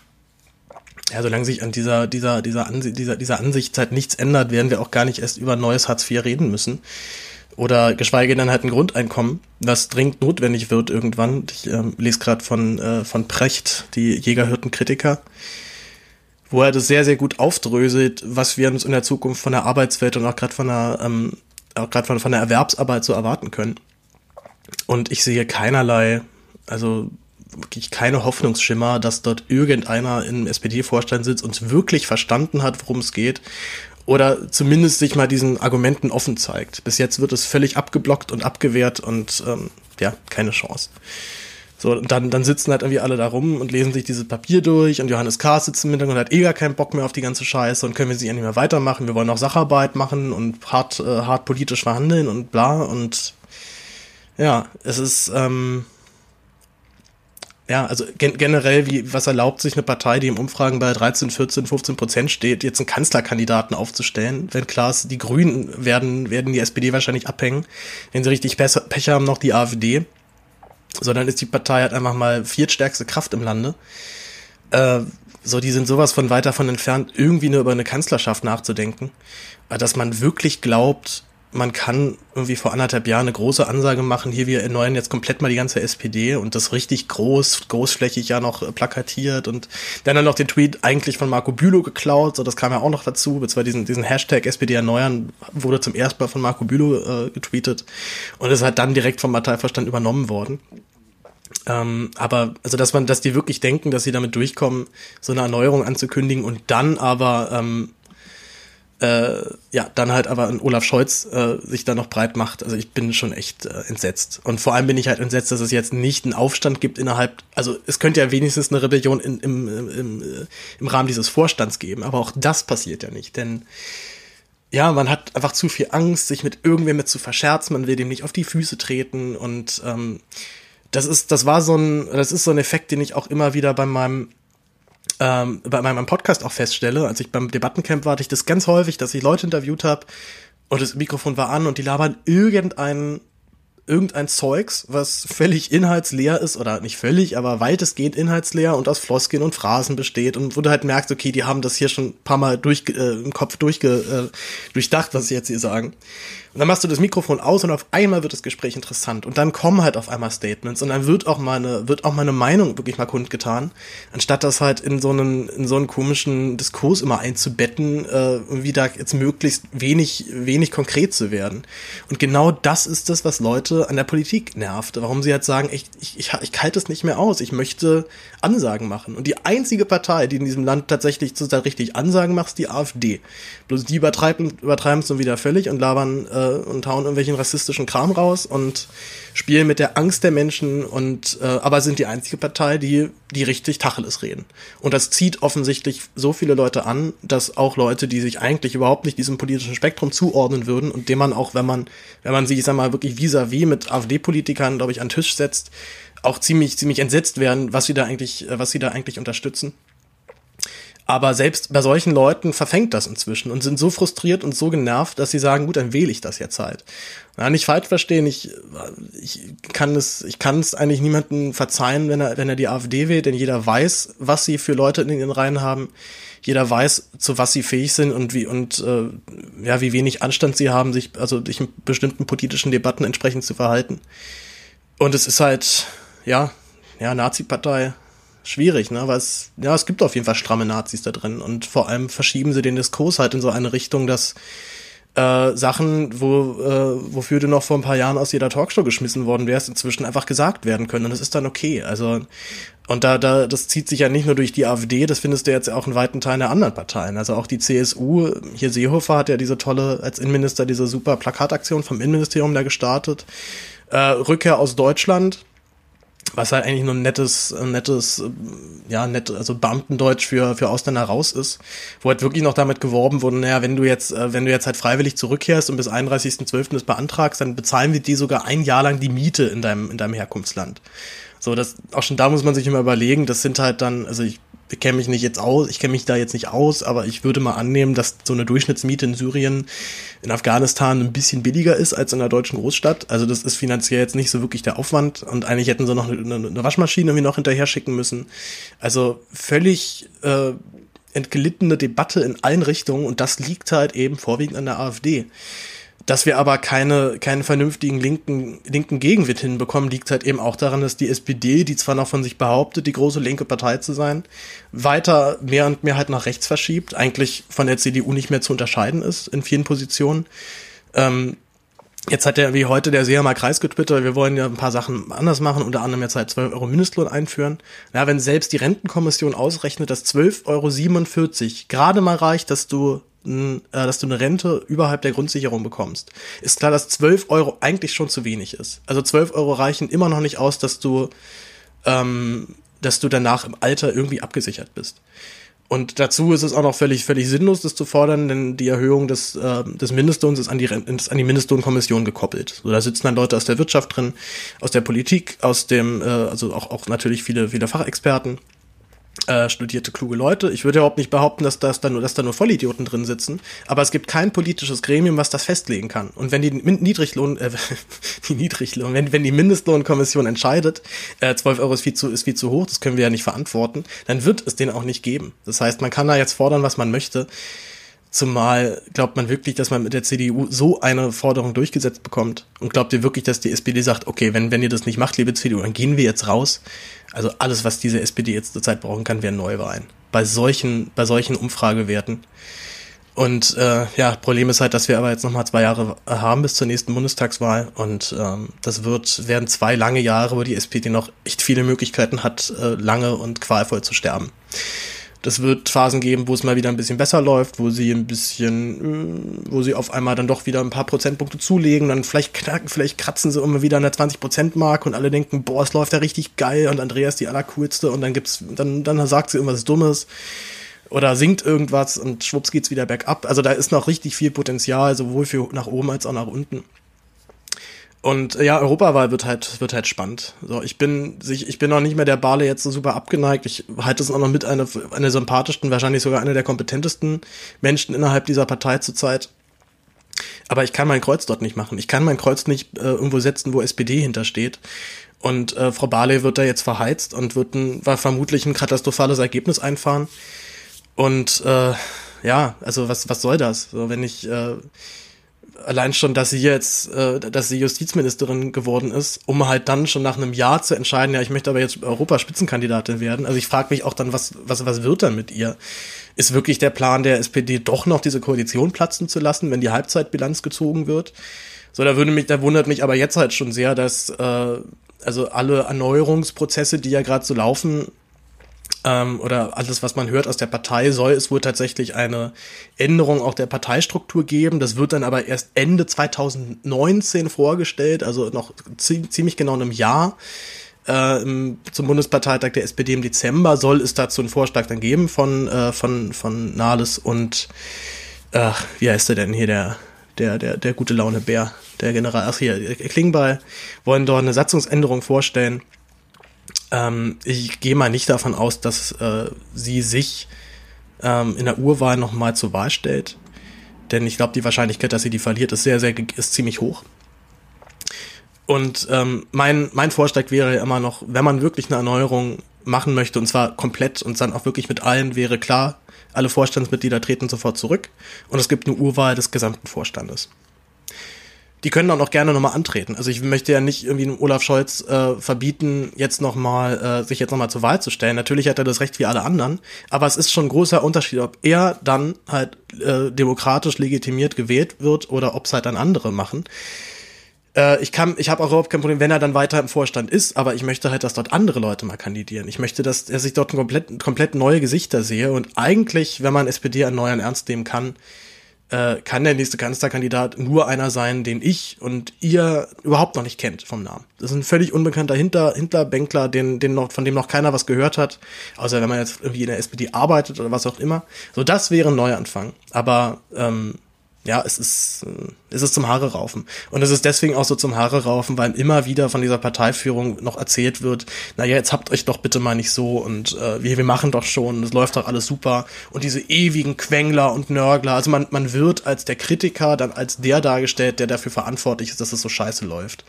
Speaker 1: ja, solange sich an dieser, dieser, dieser, Ansicht, dieser, dieser Ansicht halt nichts ändert, werden wir auch gar nicht erst über neues Hartz IV reden müssen oder geschweige denn halt ein Grundeinkommen, was dringend notwendig wird irgendwann. Ich ähm, lese gerade von, äh, von Precht, die Jägerhirtenkritiker, wo er das sehr, sehr gut aufdröselt, was wir uns in der Zukunft von der Arbeitswelt und auch gerade von der, ähm, auch gerade von, von der Erwerbsarbeit so erwarten können. Und ich sehe keinerlei, also wirklich keine Hoffnungsschimmer, dass dort irgendeiner im SPD-Vorstand sitzt und wirklich verstanden hat, worum es geht oder zumindest sich mal diesen Argumenten offen zeigt. Bis jetzt wird es völlig abgeblockt und abgewehrt und ähm, ja, keine Chance. So, und dann, dann sitzen halt irgendwie alle da rum und lesen sich dieses Papier durch und Johannes K. sitzt im Hintergrund und hat eh gar keinen Bock mehr auf die ganze Scheiße und können wir sie ja nicht mehr weitermachen. Wir wollen noch Sacharbeit machen und hart, äh, hart politisch verhandeln und bla und ja, es ist, ähm, ja, also gen generell, wie, was erlaubt sich eine Partei, die im Umfragen bei 13, 14, 15 Prozent steht, jetzt einen Kanzlerkandidaten aufzustellen? Wenn klar ist, die Grünen werden, werden die SPD wahrscheinlich abhängen. Wenn sie richtig Pech haben, noch die AfD. Sondern ist die Partei halt einfach mal viertstärkste Kraft im Lande. Äh, so, die sind sowas von weit davon entfernt, irgendwie nur über eine Kanzlerschaft nachzudenken. Dass man wirklich glaubt, man kann irgendwie vor anderthalb Jahren eine große Ansage machen, hier wir erneuern jetzt komplett mal die ganze SPD und das richtig groß, großflächig ja noch plakatiert und dann dann noch den Tweet eigentlich von Marco Bülow geklaut, so das kam ja auch noch dazu, zwar diesen, diesen Hashtag SPD erneuern wurde zum ersten Mal von Marco Bülow äh, getweetet und ist halt dann direkt vom Parteiverstand übernommen worden. Ähm, aber also dass man, dass die wirklich denken, dass sie damit durchkommen, so eine Erneuerung anzukündigen und dann aber ähm, äh, ja, dann halt aber ein Olaf Scholz äh, sich da noch breit macht. Also ich bin schon echt äh, entsetzt. Und vor allem bin ich halt entsetzt, dass es jetzt nicht einen Aufstand gibt innerhalb, also es könnte ja wenigstens eine Rebellion in, im, im, äh, im Rahmen dieses Vorstands geben, aber auch das passiert ja nicht, denn ja, man hat einfach zu viel Angst, sich mit irgendwem mit zu verscherzen, man will dem nicht auf die Füße treten und ähm, das ist, das war so ein, das ist so ein Effekt, den ich auch immer wieder bei meinem ähm, bei meinem Podcast auch feststelle, als ich beim Debattencamp war, hatte ich das ganz häufig, dass ich Leute interviewt habe und das Mikrofon war an und die labern irgendeinen irgendein Zeugs, was völlig inhaltsleer ist, oder nicht völlig, aber weitestgehend inhaltsleer und aus Floskeln und Phrasen besteht und wo du halt merkst, okay, die haben das hier schon ein paar Mal durch, äh, im Kopf durchge, äh, durchdacht, was sie jetzt hier sagen. Und dann machst du das Mikrofon aus und auf einmal wird das Gespräch interessant. Und dann kommen halt auf einmal Statements und dann wird auch meine, wird auch meine Meinung wirklich mal kundgetan, anstatt das halt in so einen, in so einen komischen Diskurs immer einzubetten, äh, wie da jetzt möglichst wenig, wenig konkret zu werden. Und genau das ist das, was Leute an der Politik nervt. Warum sie halt sagen, ich, ich, ich, ich halte es nicht mehr aus. Ich möchte Ansagen machen. Und die einzige Partei, die in diesem Land tatsächlich sozusagen richtig Ansagen macht, ist die AfD. Bloß die übertreiben, übertreiben es nun wieder völlig und labern äh, und hauen irgendwelchen rassistischen Kram raus und spielen mit der Angst der Menschen und äh, aber sind die einzige Partei, die die richtig Tacheles reden. Und das zieht offensichtlich so viele Leute an, dass auch Leute, die sich eigentlich überhaupt nicht diesem politischen Spektrum zuordnen würden und dem man auch, wenn man wenn man sich, ich sag mal, wirklich vis-à-vis -vis mit AfD-Politikern, glaube ich, an den Tisch setzt, auch ziemlich ziemlich entsetzt werden, was sie da eigentlich äh, was sie da eigentlich unterstützen. Aber selbst bei solchen Leuten verfängt das inzwischen und sind so frustriert und so genervt, dass sie sagen, gut, dann wähle ich das jetzt halt. Na, nicht falsch verstehen, ich, ich kann es, ich kann es eigentlich niemandem verzeihen, wenn er, wenn er die AfD wählt, denn jeder weiß, was sie für Leute in den Reihen haben. Jeder weiß, zu was sie fähig sind und wie, und, äh, ja, wie wenig Anstand sie haben, sich, also sich in bestimmten politischen Debatten entsprechend zu verhalten. Und es ist halt, ja, ja, Nazi-Partei, schwierig, ne? Weil es, ja, es gibt auf jeden Fall stramme Nazis da drin und vor allem verschieben sie den Diskurs halt in so eine Richtung, dass äh, Sachen, wo, äh, wofür du noch vor ein paar Jahren aus jeder Talkshow geschmissen worden wärst, inzwischen einfach gesagt werden können. Und das ist dann okay. Also, und da, da, das zieht sich ja nicht nur durch die AfD, das findest du jetzt auch in weiten Teilen der anderen Parteien. Also auch die CSU, hier Seehofer hat ja diese tolle, als Innenminister diese super Plakataktion vom Innenministerium da gestartet. Äh, Rückkehr aus Deutschland, was halt eigentlich nur ein nettes, ein nettes, ja, nett, also Beamtendeutsch für, für Ausländer raus ist, wo halt wirklich noch damit geworben wurde, naja, wenn du jetzt, äh, wenn du jetzt halt freiwillig zurückkehrst und bis 31.12. das beantragst, dann bezahlen wir dir sogar ein Jahr lang die Miete in deinem, in deinem Herkunftsland. So, das, auch schon da muss man sich immer überlegen, das sind halt dann, also ich kenne mich nicht jetzt aus, ich kenne mich da jetzt nicht aus, aber ich würde mal annehmen, dass so eine Durchschnittsmiete in Syrien, in Afghanistan ein bisschen billiger ist als in einer deutschen Großstadt. Also das ist finanziell jetzt nicht so wirklich der Aufwand und eigentlich hätten sie noch eine, eine Waschmaschine irgendwie noch hinterher schicken müssen. Also völlig äh, entglittene Debatte in allen Richtungen und das liegt halt eben vorwiegend an der AfD. Dass wir aber keine, keinen vernünftigen linken, linken Gegenwind hinbekommen, liegt halt eben auch daran, dass die SPD, die zwar noch von sich behauptet, die große linke Partei zu sein, weiter mehr und mehr halt nach rechts verschiebt, eigentlich von der CDU nicht mehr zu unterscheiden ist in vielen Positionen. Ähm, Jetzt hat der wie heute der Seehamer Kreis getwittert, wir wollen ja ein paar Sachen anders machen, unter anderem jetzt halt 12 Euro Mindestlohn einführen. Ja, wenn selbst die Rentenkommission ausrechnet, dass 12,47 Euro gerade mal reicht, dass du äh, dass du eine Rente überhalb der Grundsicherung bekommst, ist klar, dass 12 Euro eigentlich schon zu wenig ist. Also 12 Euro reichen immer noch nicht aus, dass du, ähm, dass du danach im Alter irgendwie abgesichert bist. Und dazu ist es auch noch völlig, völlig sinnlos, das zu fordern, denn die Erhöhung des, äh, des Mindestlohns ist an die, ist an die Mindestlohnkommission gekoppelt. So, da sitzen dann Leute aus der Wirtschaft drin, aus der Politik, aus dem, äh, also auch, auch natürlich viele, viele Fachexperten äh, studierte, kluge Leute. Ich würde überhaupt nicht behaupten, dass, dass, da nur, dass da nur Vollidioten drin sitzen, aber es gibt kein politisches Gremium, was das festlegen kann. Und wenn die Niedriglohn, äh, (laughs) die Niedriglohn, wenn, wenn die Mindestlohnkommission entscheidet, äh, 12 Euro ist viel, zu, ist viel zu hoch, das können wir ja nicht verantworten, dann wird es den auch nicht geben. Das heißt, man kann da jetzt fordern, was man möchte. Zumal glaubt man wirklich, dass man mit der CDU so eine Forderung durchgesetzt bekommt? Und glaubt ihr wirklich, dass die SPD sagt, okay, wenn, wenn ihr das nicht macht, liebe CDU, dann gehen wir jetzt raus? Also alles, was diese SPD jetzt zurzeit brauchen kann, wären Neuwahlen. Bei solchen, bei solchen Umfragewerten. Und äh, ja, Problem ist halt, dass wir aber jetzt nochmal zwei Jahre haben bis zur nächsten Bundestagswahl. Und ähm, das wird, werden zwei lange Jahre, wo die SPD noch echt viele Möglichkeiten hat, äh, lange und qualvoll zu sterben. Das wird Phasen geben, wo es mal wieder ein bisschen besser läuft, wo sie ein bisschen, äh, wo sie auf einmal dann doch wieder ein paar Prozentpunkte zulegen, dann vielleicht knacken, vielleicht kratzen sie immer wieder an der 20%-Mark und alle denken, boah, es läuft ja richtig geil und Andreas die allercoolste und dann gibt's, dann, dann sagt sie irgendwas Dummes oder singt irgendwas und schwupps geht's wieder bergab. Also da ist noch richtig viel Potenzial, sowohl für nach oben als auch nach unten. Und ja, Europawahl wird halt, wird halt spannend. So, ich bin, ich bin noch nicht mehr der Bale jetzt so super abgeneigt. Ich halte es auch noch mit einer, einer sympathischsten, wahrscheinlich sogar einer der kompetentesten Menschen innerhalb dieser Partei zurzeit. Aber ich kann mein Kreuz dort nicht machen. Ich kann mein Kreuz nicht äh, irgendwo setzen, wo SPD hintersteht. Und äh, Frau Barley wird da jetzt verheizt und wird ein, war vermutlich ein katastrophales Ergebnis einfahren. Und äh, ja, also was, was soll das? So, wenn ich äh, allein schon, dass sie jetzt, äh, dass sie Justizministerin geworden ist, um halt dann schon nach einem Jahr zu entscheiden, ja, ich möchte aber jetzt Europaspitzenkandidatin werden. Also ich frage mich auch dann, was, was, was wird dann mit ihr? Ist wirklich der Plan der SPD doch noch diese Koalition platzen zu lassen, wenn die Halbzeitbilanz gezogen wird? So, da würde mich, da wundert mich aber jetzt halt schon sehr, dass äh, also alle Erneuerungsprozesse, die ja gerade so laufen, ähm, oder alles, was man hört aus der Partei, soll es wohl tatsächlich eine Änderung auch der Parteistruktur geben. Das wird dann aber erst Ende 2019 vorgestellt, also noch ziemlich genau einem Jahr. Äh, zum Bundesparteitag der SPD im Dezember soll es dazu einen Vorschlag dann geben von, äh, von, von Nahles und äh, wie heißt der denn hier, der, der, der, der gute Laune Bär, der General, ach hier, Klingbeil, wollen dort eine Satzungsänderung vorstellen ähm, ich gehe mal nicht davon aus, dass äh, sie sich ähm, in der Urwahl nochmal zur Wahl stellt. Denn ich glaube, die Wahrscheinlichkeit, dass sie die verliert, ist sehr, sehr, ist ziemlich hoch. Und ähm, mein, mein Vorschlag wäre immer noch, wenn man wirklich eine Erneuerung machen möchte, und zwar komplett und dann auch wirklich mit allen, wäre klar, alle Vorstandsmitglieder treten sofort zurück und es gibt eine Urwahl des gesamten Vorstandes die können dann auch gerne nochmal antreten. Also ich möchte ja nicht irgendwie Olaf Scholz äh, verbieten, jetzt nochmal, äh, sich jetzt nochmal zur Wahl zu stellen. Natürlich hat er das Recht wie alle anderen, aber es ist schon ein großer Unterschied, ob er dann halt äh, demokratisch legitimiert gewählt wird oder ob es halt dann andere machen. Äh, ich kann, ich habe auch überhaupt kein Problem, wenn er dann weiter im Vorstand ist, aber ich möchte halt, dass dort andere Leute mal kandidieren. Ich möchte, dass, dass ich dort komplett, komplett neue Gesichter sehe und eigentlich, wenn man SPD erneuern ernst nehmen kann, äh, kann der nächste Kanzlerkandidat nur einer sein, den ich und ihr überhaupt noch nicht kennt vom Namen. Das ist ein völlig unbekannter Hinter Hinterbänkler, den, den noch, von dem noch keiner was gehört hat, außer wenn man jetzt irgendwie in der SPD arbeitet oder was auch immer. So, das wäre ein Neuanfang. Aber ähm, ja, es ist, äh, es ist zum Haare raufen. Und es ist deswegen auch so zum Haare raufen, weil immer wieder von dieser Parteiführung noch erzählt wird, naja, jetzt habt euch doch bitte mal nicht so und äh, wir, wir machen doch schon, es läuft doch alles super. Und diese ewigen Quengler und Nörgler, also man, man wird als der Kritiker dann als der dargestellt, der dafür verantwortlich ist, dass es so scheiße läuft.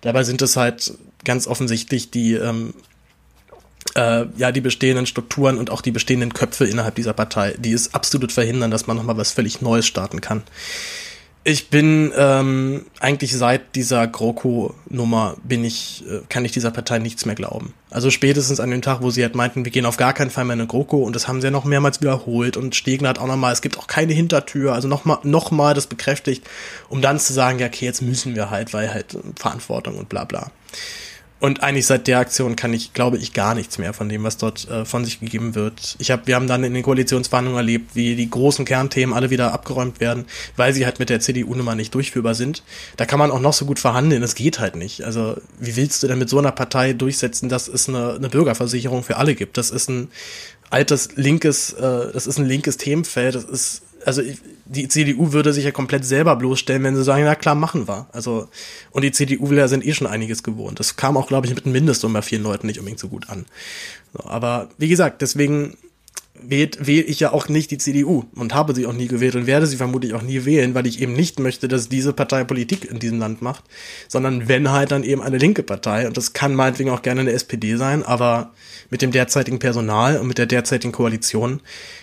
Speaker 1: Dabei sind es halt ganz offensichtlich die ähm, äh, ja die bestehenden Strukturen und auch die bestehenden Köpfe innerhalb dieser Partei, die es absolut verhindern, dass man nochmal was völlig Neues starten kann. Ich bin ähm, eigentlich seit dieser GroKo-Nummer bin ich, äh, kann ich dieser Partei nichts mehr glauben. Also spätestens an dem Tag, wo sie halt meinten, wir gehen auf gar keinen Fall mehr in eine GroKo und das haben sie ja noch mehrmals wiederholt und Stegner hat auch nochmal, es gibt auch keine Hintertür, also nochmal noch mal das bekräftigt, um dann zu sagen, ja okay, jetzt müssen wir halt, weil halt Verantwortung und bla bla. Und eigentlich seit der Aktion kann ich, glaube ich, gar nichts mehr von dem, was dort äh, von sich gegeben wird. Ich hab, wir haben dann in den Koalitionsverhandlungen erlebt, wie die großen Kernthemen alle wieder abgeräumt werden, weil sie halt mit der CDU-Nummer nicht durchführbar sind. Da kann man auch noch so gut verhandeln, das geht halt nicht. Also wie willst du denn mit so einer Partei durchsetzen, dass es eine, eine Bürgerversicherung für alle gibt? Das ist ein altes linkes, äh, das ist ein linkes Themenfeld, das ist also die CDU würde sich ja komplett selber bloßstellen, wenn sie sagen, na klar, machen wir. Also, und die CDU-Wähler sind eh schon einiges gewohnt. Das kam auch, glaube ich, mit einem Mindestlohn bei vielen Leuten nicht unbedingt so gut an. So, aber wie gesagt, deswegen wähle ich ja auch nicht die CDU und habe sie auch nie gewählt und werde sie vermutlich auch nie wählen, weil ich eben nicht möchte, dass diese Partei Politik in diesem Land macht, sondern wenn halt dann eben eine linke Partei und das kann meinetwegen auch gerne eine SPD sein, aber mit dem derzeitigen Personal und mit der derzeitigen Koalition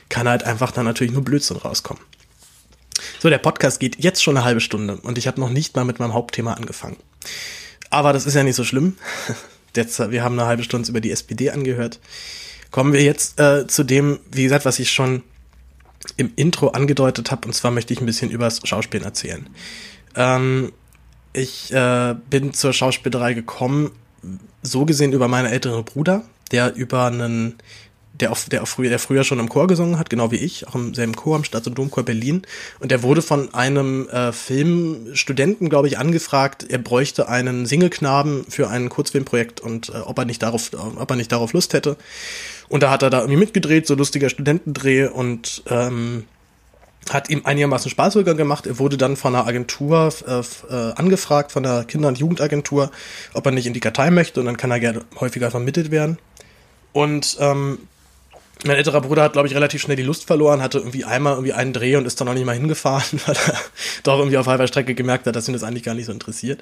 Speaker 1: kann halt einfach dann natürlich nur Blödsinn rauskommen. So, der Podcast geht jetzt schon eine halbe Stunde und ich habe noch nicht mal mit meinem Hauptthema angefangen. Aber das ist ja nicht so schlimm. (laughs) wir haben eine halbe Stunde über die SPD angehört. Kommen wir jetzt äh, zu dem, wie gesagt, was ich schon im Intro angedeutet habe, und zwar möchte ich ein bisschen übers Schauspielen erzählen. Ähm, ich äh, bin zur Schauspielerei gekommen, so gesehen über meinen älteren Bruder, der über einen der, auch, der, auch früher, der früher schon im Chor gesungen hat, genau wie ich, auch im selben Chor, am Stadt- und Domchor Berlin. Und der wurde von einem äh, Filmstudenten, glaube ich, angefragt, er bräuchte einen Singleknaben für ein Kurzfilmprojekt und äh, ob er nicht darauf, ob er nicht darauf Lust hätte. Und da hat er da irgendwie mitgedreht, so lustiger Studentendreh und ähm, hat ihm einigermaßen Spaß sogar gemacht. Er wurde dann von einer Agentur äh, äh, angefragt, von der Kinder- und Jugendagentur, ob er nicht in die Kartei möchte und dann kann er gerne häufiger vermittelt werden. Und ähm, mein älterer Bruder hat, glaube ich, relativ schnell die Lust verloren, hatte irgendwie einmal irgendwie einen Dreh und ist dann noch nicht mal hingefahren, (laughs) weil er doch irgendwie auf halber Strecke gemerkt hat, dass ihn das eigentlich gar nicht so interessiert.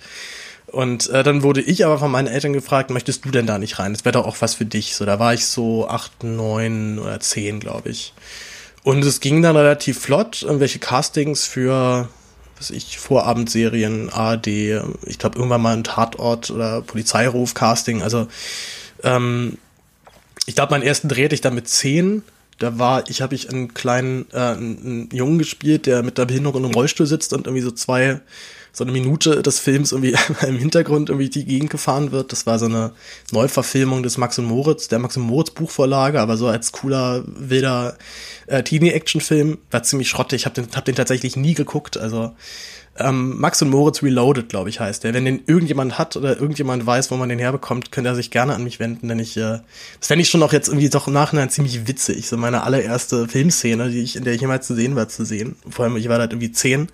Speaker 1: Und äh, dann wurde ich aber von meinen Eltern gefragt, möchtest du denn da nicht rein? Das wäre doch auch was für dich. So, da war ich so acht, neun oder zehn, glaube ich. Und es ging dann relativ flott, irgendwelche Castings für, was ich, Vorabendserien, ARD, ich glaube irgendwann mal ein Tatort oder Polizeiruf-Casting. Also ähm, ich glaube, meinen ersten Dreh hatte ich da mit zehn. Da war, ich habe ich einen kleinen, äh, einen, Jungen gespielt, der mit der Behinderung im Rollstuhl sitzt und irgendwie so zwei, so eine Minute des Films irgendwie (laughs) im Hintergrund irgendwie die Gegend gefahren wird. Das war so eine Neuverfilmung des Max und Moritz, der Max und Moritz Buchvorlage, aber so als cooler, wilder äh, Teenie-Action-Film. War ziemlich schrottig. Ich habe den, hab den tatsächlich nie geguckt. Also ähm, Max und Moritz Reloaded, glaube ich, heißt der. Wenn den irgendjemand hat oder irgendjemand weiß, wo man den herbekommt, könnte er sich gerne an mich wenden, denn ich, äh, das fände ich schon auch jetzt irgendwie doch im Nachhinein ziemlich witzig, so meine allererste Filmszene, die ich, in der ich jemals zu sehen war, zu sehen. Vor allem, ich war halt irgendwie zehn.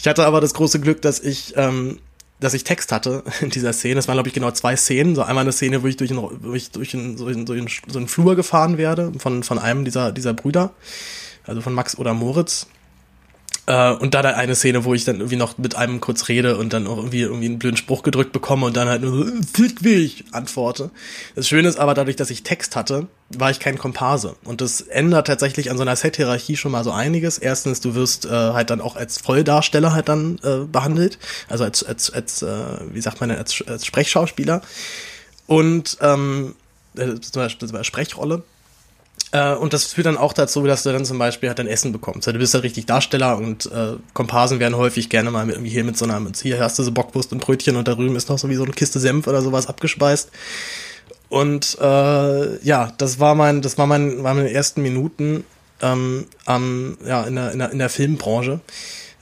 Speaker 1: Ich hatte aber das große Glück, dass ich, ähm, dass ich Text hatte in dieser Szene. Es waren, glaube ich, genau zwei Szenen. So einmal eine Szene, wo ich durch, einen, wo ich durch einen, so, in, so, in, so einen Flur gefahren werde von, von einem dieser, dieser Brüder, also von Max oder Moritz. Äh, und dann halt eine Szene, wo ich dann irgendwie noch mit einem kurz rede und dann auch irgendwie, irgendwie einen blöden Spruch gedrückt bekomme und dann halt nur so, fick mich, antworte. Das Schöne ist aber, dadurch, dass ich Text hatte, war ich kein Komparse. Und das ändert tatsächlich an so einer Set-Hierarchie schon mal so einiges. Erstens, du wirst äh, halt dann auch als Volldarsteller halt dann äh, behandelt. Also als, als, als äh, wie sagt man, als, als Sprechschauspieler. Und ähm, äh, zum Beispiel, Beispiel Sprechrolle. Äh, und das führt dann auch dazu, dass du dann zum Beispiel halt dein Essen bekommst. Du bist halt richtig Darsteller und äh, Komparsen werden häufig gerne mal mit, irgendwie hier mit so einer, hier hast du so Bockwurst und Brötchen und da drüben ist noch so wie so eine Kiste Senf oder sowas abgespeist. Und äh, ja, das war mein, das war mein, waren meine ersten Minuten ähm, am, ja, in der, in der, in der Filmbranche.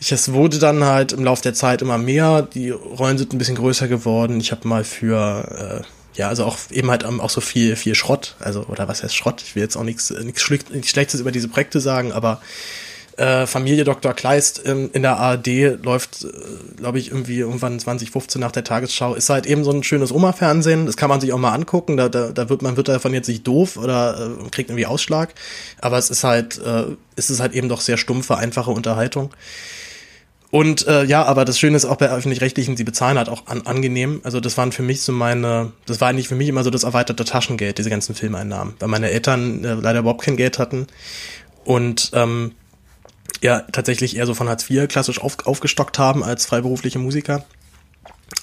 Speaker 1: Ich, es wurde dann halt im Laufe der Zeit immer mehr, die Rollen sind ein bisschen größer geworden. Ich habe mal für äh, ja, also auch eben halt auch so viel, viel Schrott, also, oder was heißt Schrott? Ich will jetzt auch nichts, nichts Schlechtes über diese Projekte sagen, aber äh, Familie Dr. Kleist in, in der ARD läuft, äh, glaube ich, irgendwie irgendwann 2015 nach der Tagesschau. Ist halt eben so ein schönes Oma-Fernsehen. Das kann man sich auch mal angucken. Da, da, da wird man wird davon jetzt nicht doof oder äh, kriegt irgendwie Ausschlag. Aber es ist halt, äh, es ist halt eben doch sehr stumpfe, einfache Unterhaltung. Und äh, ja, aber das Schöne ist auch bei öffentlich-rechtlichen, sie bezahlen halt auch an, angenehm. Also das waren für mich so meine, das war eigentlich für mich immer so das erweiterte Taschengeld, diese ganzen Filmeinnahmen, weil meine Eltern äh, leider überhaupt kein Geld hatten und ähm, ja tatsächlich eher so von Hartz IV klassisch auf, aufgestockt haben als freiberufliche Musiker.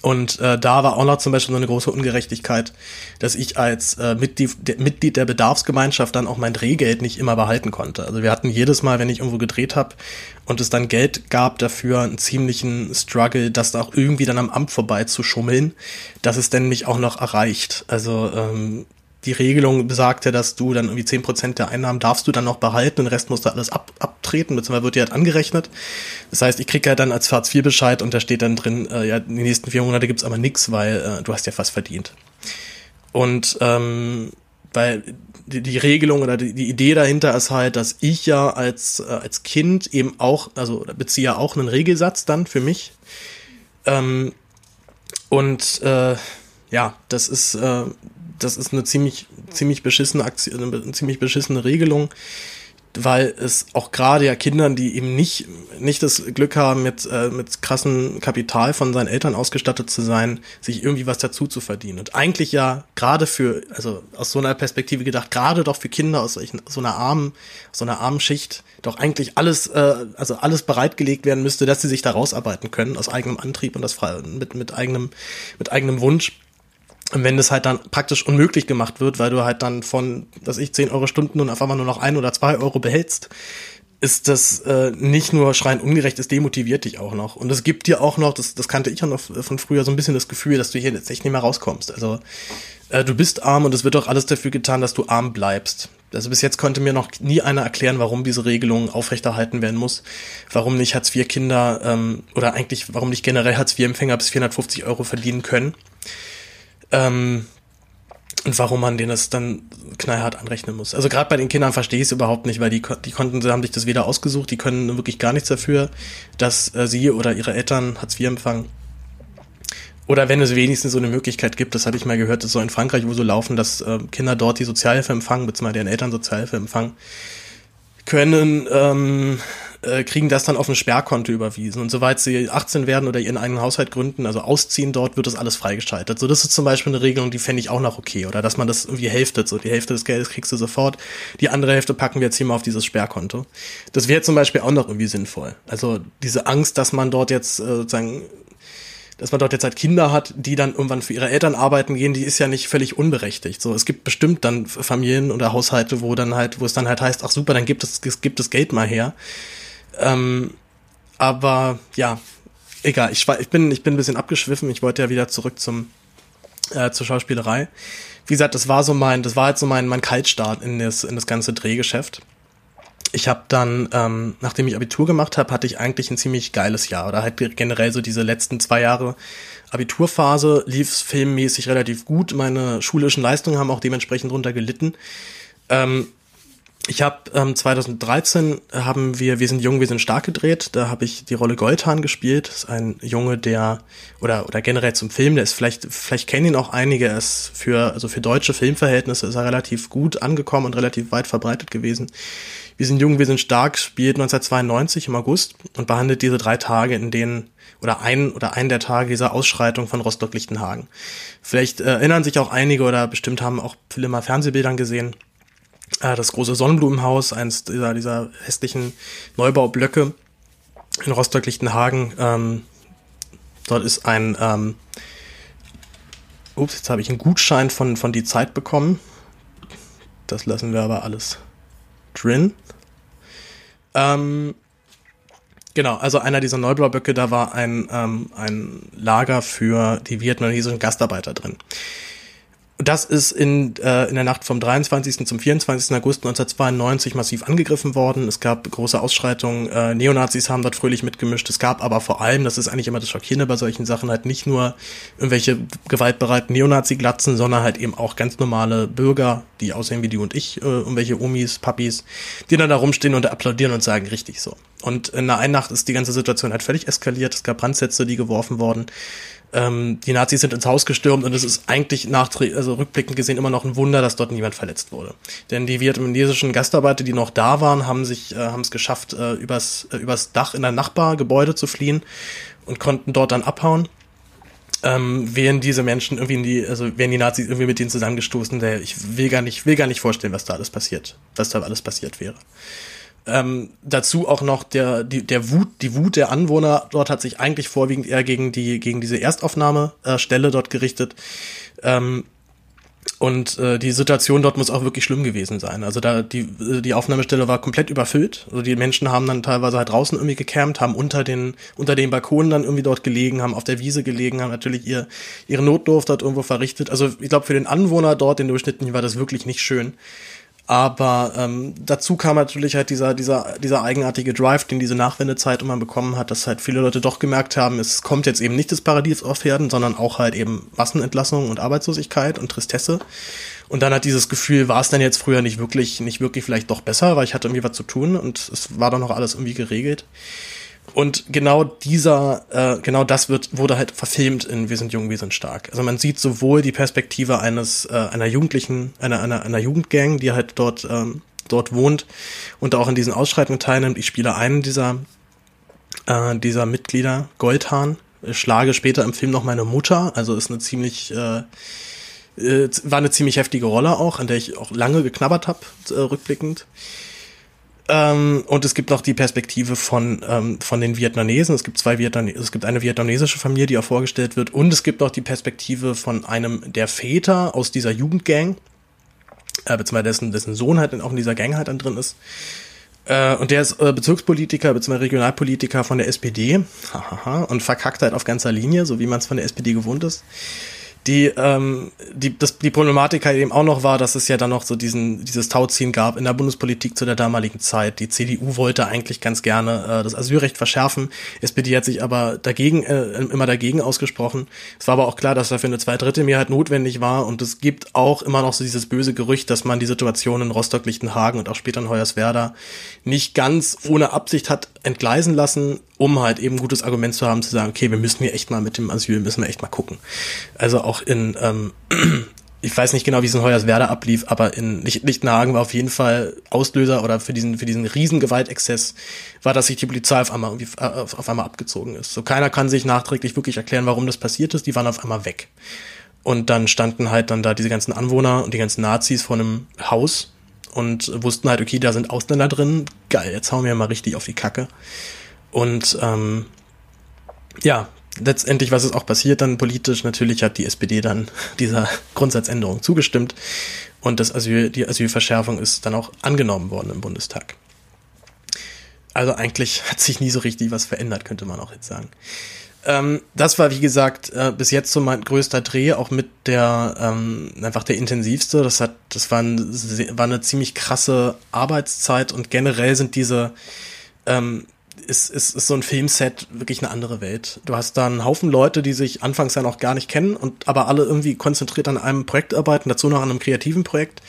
Speaker 1: Und äh, da war auch noch zum Beispiel so eine große Ungerechtigkeit, dass ich als äh, Mitglied, der, Mitglied der Bedarfsgemeinschaft dann auch mein Drehgeld nicht immer behalten konnte. Also wir hatten jedes Mal, wenn ich irgendwo gedreht habe und es dann Geld gab dafür, einen ziemlichen Struggle, das da auch irgendwie dann am Amt vorbei zu schummeln, dass es denn mich auch noch erreicht. Also ähm, die Regelung besagte, dass du dann irgendwie zehn Prozent der Einnahmen darfst du dann noch behalten, den Rest musst du alles ab, abtreten, beziehungsweise wird dir halt angerechnet. Das heißt, ich krieg halt dann als Hartz-IV-Bescheid und da steht dann drin, äh, ja, die nächsten vier Monate gibt's aber nix, weil äh, du hast ja fast verdient. Und ähm, weil die, die Regelung oder die, die Idee dahinter ist halt, dass ich ja als, äh, als Kind eben auch, also beziehe ja auch einen Regelsatz dann für mich. Ähm, und äh, ja, das ist, äh, das ist eine ziemlich, ziemlich beschissene Aktion, eine ziemlich beschissene Regelung, weil es auch gerade ja Kindern, die eben nicht, nicht das Glück haben, mit, äh, mit krassem Kapital von seinen Eltern ausgestattet zu sein, sich irgendwie was dazu zu verdienen. Und eigentlich ja gerade für, also aus so einer Perspektive gedacht, gerade doch für Kinder aus solchen, so einer armen, so einer armen Schicht, doch eigentlich alles, äh, also alles bereitgelegt werden müsste, dass sie sich da rausarbeiten können, aus eigenem Antrieb und das mit, mit eigenem, mit eigenem Wunsch. Und wenn das halt dann praktisch unmöglich gemacht wird, weil du halt dann von, dass ich 10 Euro Stunden und auf einmal nur noch ein oder zwei Euro behältst, ist das äh, nicht nur schreien ungerecht, es demotiviert dich auch noch. Und es gibt dir auch noch, das, das kannte ich auch noch von früher, so ein bisschen das Gefühl, dass du hier jetzt echt nicht mehr rauskommst. Also äh, du bist arm und es wird auch alles dafür getan, dass du arm bleibst. Also bis jetzt konnte mir noch nie einer erklären, warum diese Regelung aufrechterhalten werden muss, warum nicht Hartz-IV-Kinder ähm, oder eigentlich warum nicht generell Hartz-IV-Empfänger bis 450 Euro verdienen können. Ähm, und warum man denen das dann knallhart anrechnen muss. Also gerade bei den Kindern verstehe ich es überhaupt nicht, weil die, die konnten, haben sich das weder ausgesucht, die können wirklich gar nichts dafür, dass äh, sie oder ihre Eltern Hartz IV empfangen. Oder wenn es wenigstens so eine Möglichkeit gibt, das habe ich mal gehört, das soll in Frankreich wo so laufen, dass äh, Kinder dort die Sozialhilfe empfangen, beziehungsweise deren Eltern Sozialhilfe empfangen, können ähm, äh, kriegen das dann auf ein Sperrkonto überwiesen. Und soweit sie 18 werden oder ihren eigenen Haushalt gründen, also ausziehen dort, wird das alles freigeschaltet. So, das ist zum Beispiel eine Regelung, die fände ich auch noch okay. Oder dass man das irgendwie hälftet. So, die Hälfte des Geldes kriegst du sofort, die andere Hälfte packen wir jetzt hier mal auf dieses Sperrkonto. Das wäre zum Beispiel auch noch irgendwie sinnvoll. Also diese Angst, dass man dort jetzt äh, sozusagen dass man dort jetzt halt Kinder hat, die dann irgendwann für ihre Eltern arbeiten gehen, die ist ja nicht völlig unberechtigt. So, es gibt bestimmt dann Familien oder Haushalte, wo dann halt, wo es dann halt heißt, ach super, dann gibt es, gibt es Geld mal her. Ähm, aber ja, egal. Ich, ich, bin, ich bin ein bisschen abgeschwiffen. Ich wollte ja wieder zurück zum äh, zur Schauspielerei. Wie gesagt, das war so mein, das war halt so mein, mein Kaltstart in das, in das ganze Drehgeschäft. Ich habe dann, ähm, nachdem ich Abitur gemacht habe, hatte ich eigentlich ein ziemlich geiles Jahr. Oder halt generell so diese letzten zwei Jahre Abiturphase lief filmmäßig relativ gut. Meine schulischen Leistungen haben auch dementsprechend runter gelitten. Ähm, ich habe ähm, 2013 haben wir Wir sind jung, wir sind stark gedreht. Da habe ich die Rolle Goldhahn gespielt. Das ist ein Junge, der oder oder generell zum Film, der ist vielleicht vielleicht kennen ihn auch einige. Er ist für also für deutsche Filmverhältnisse ist er relativ gut angekommen und relativ weit verbreitet gewesen. Wir sind jung, wir sind stark spielt 1992 im August und behandelt diese drei Tage, in denen oder ein oder einen der Tage dieser Ausschreitung von Rostock-Lichtenhagen. Vielleicht äh, erinnern sich auch einige oder bestimmt haben auch viele mal Fernsehbildern gesehen äh, das große Sonnenblumenhaus, eines dieser, dieser hässlichen Neubaublöcke in Rostock-Lichtenhagen. Ähm, dort ist ein, ähm, ups, jetzt habe ich einen Gutschein von, von die Zeit bekommen. Das lassen wir aber alles drin. Ähm, genau, also einer dieser Neubaublöcke, da war ein, ähm, ein Lager für die vietnamesischen Gastarbeiter drin. Das ist in, äh, in der Nacht vom 23. zum 24. August 1992 massiv angegriffen worden. Es gab große Ausschreitungen. Äh, Neonazis haben dort fröhlich mitgemischt. Es gab aber vor allem, das ist eigentlich immer das Schockierende bei solchen Sachen, halt nicht nur irgendwelche gewaltbereiten Neonazi-Glatzen, sondern halt eben auch ganz normale Bürger, die aussehen wie du und ich, äh, irgendwelche Omis, Papis, die dann da rumstehen und applaudieren und sagen, richtig so. Und in der einen Nacht ist die ganze Situation halt völlig eskaliert. Es gab Brandsätze, die geworfen wurden ähm, die Nazis sind ins Haus gestürmt und es ist eigentlich nach, also rückblickend gesehen immer noch ein Wunder, dass dort niemand verletzt wurde. Denn die vietnamesischen Gastarbeiter, die noch da waren, haben sich, äh, haben es geschafft, äh, übers, äh, übers Dach in ein Nachbargebäude zu fliehen und konnten dort dann abhauen. Ähm, wären diese Menschen irgendwie in die, also wären die Nazis irgendwie mit denen zusammengestoßen, der ich will gar nicht, will gar nicht vorstellen, was da alles passiert, was da alles passiert wäre. Ähm, dazu auch noch der, die, der Wut, die Wut der Anwohner dort hat sich eigentlich vorwiegend eher gegen die, gegen diese Erstaufnahmestelle dort gerichtet. Ähm, und äh, die Situation dort muss auch wirklich schlimm gewesen sein. Also da die, die Aufnahmestelle war komplett überfüllt. Also die Menschen haben dann teilweise halt draußen irgendwie gecampt, haben unter den, unter den Balkonen dann irgendwie dort gelegen, haben auf der Wiese gelegen, haben natürlich ihr, ihre Notdurft dort irgendwo verrichtet. Also ich glaube, für den Anwohner dort, den Durchschnittlichen, war das wirklich nicht schön. Aber ähm, dazu kam natürlich halt dieser, dieser, dieser eigenartige Drive, den diese Nachwendezeit immer bekommen hat, dass halt viele Leute doch gemerkt haben, es kommt jetzt eben nicht das Paradies auf Erden, sondern auch halt eben Massenentlassung und Arbeitslosigkeit und Tristesse. Und dann hat dieses Gefühl, war es denn jetzt früher nicht wirklich, nicht wirklich vielleicht doch besser, weil ich hatte irgendwie was zu tun und es war doch noch alles irgendwie geregelt. Und genau dieser, äh, genau das wird, wurde halt verfilmt in Wir sind jung, wir sind stark. Also man sieht sowohl die Perspektive eines, äh, einer Jugendlichen, einer, einer, einer Jugendgang, die halt dort ähm, dort wohnt und auch in diesen Ausschreitungen teilnimmt. Ich spiele einen dieser, äh, dieser Mitglieder, Goldhahn. Schlage später im Film noch meine Mutter, also ist eine ziemlich äh, äh, war eine ziemlich heftige Rolle auch, an der ich auch lange geknabbert habe, äh, rückblickend. Ähm, und es gibt noch die Perspektive von, ähm, von den Vietnamesen. Es gibt zwei Vietnamesen, es gibt eine vietnamesische Familie, die auch vorgestellt wird. Und es gibt noch die Perspektive von einem der Väter aus dieser Jugendgang, äh, beziehungsweise dessen, dessen Sohn halt auch in dieser Gang halt dann drin ist. Äh, und der ist äh, Bezirkspolitiker bzw. Regionalpolitiker von der SPD (laughs) und verkackt halt auf ganzer Linie, so wie man es von der SPD gewohnt ist die, ähm, die, das, die Problematik halt eben auch noch war, dass es ja dann noch so diesen, dieses Tauziehen gab in der Bundespolitik zu der damaligen Zeit. Die CDU wollte eigentlich ganz gerne äh, das Asylrecht verschärfen. SPD hat sich aber dagegen, äh, immer dagegen ausgesprochen. Es war aber auch klar, dass dafür eine Zweidrittelmehrheit notwendig war und es gibt auch immer noch so dieses böse Gerücht, dass man die Situation in Rostock-Lichtenhagen und auch später in Hoyerswerda nicht ganz ohne Absicht hat entgleisen lassen, um halt eben gutes Argument zu haben, zu sagen, okay, wir müssen hier echt mal mit dem Asyl, müssen wir echt mal gucken. Also auch in, ähm, (clears throat) ich weiß nicht genau, wie es in Hoyerswerda ablief, aber in Lichtenhagen war auf jeden Fall Auslöser oder für diesen, für diesen riesen Gewaltexzess war, dass sich die Polizei auf einmal, irgendwie, äh, auf, auf einmal abgezogen ist. So keiner kann sich nachträglich wirklich erklären, warum das passiert ist. Die waren auf einmal weg. Und dann standen halt dann da diese ganzen Anwohner und die ganzen Nazis vor einem Haus und wussten halt, okay, da sind Ausländer drin. Geil, jetzt hauen wir mal richtig auf die Kacke. Und ähm, ja, letztendlich, was ist auch passiert dann politisch? Natürlich hat die SPD dann (laughs) dieser Grundsatzänderung zugestimmt und das Asyl, die Asylverschärfung ist dann auch angenommen worden im Bundestag. Also eigentlich (laughs) hat sich nie so richtig was verändert, könnte man auch jetzt sagen. Ähm, das war, wie gesagt, äh, bis jetzt so mein größter Dreh, auch mit der, ähm, einfach der intensivste. Das hat, das war, ein, war eine ziemlich krasse Arbeitszeit und generell sind diese, ähm, ist, ist, ist so ein Filmset wirklich eine andere Welt. Du hast da einen Haufen Leute, die sich anfangs ja noch gar nicht kennen und aber alle irgendwie konzentriert an einem Projekt arbeiten, dazu noch an einem kreativen Projekt.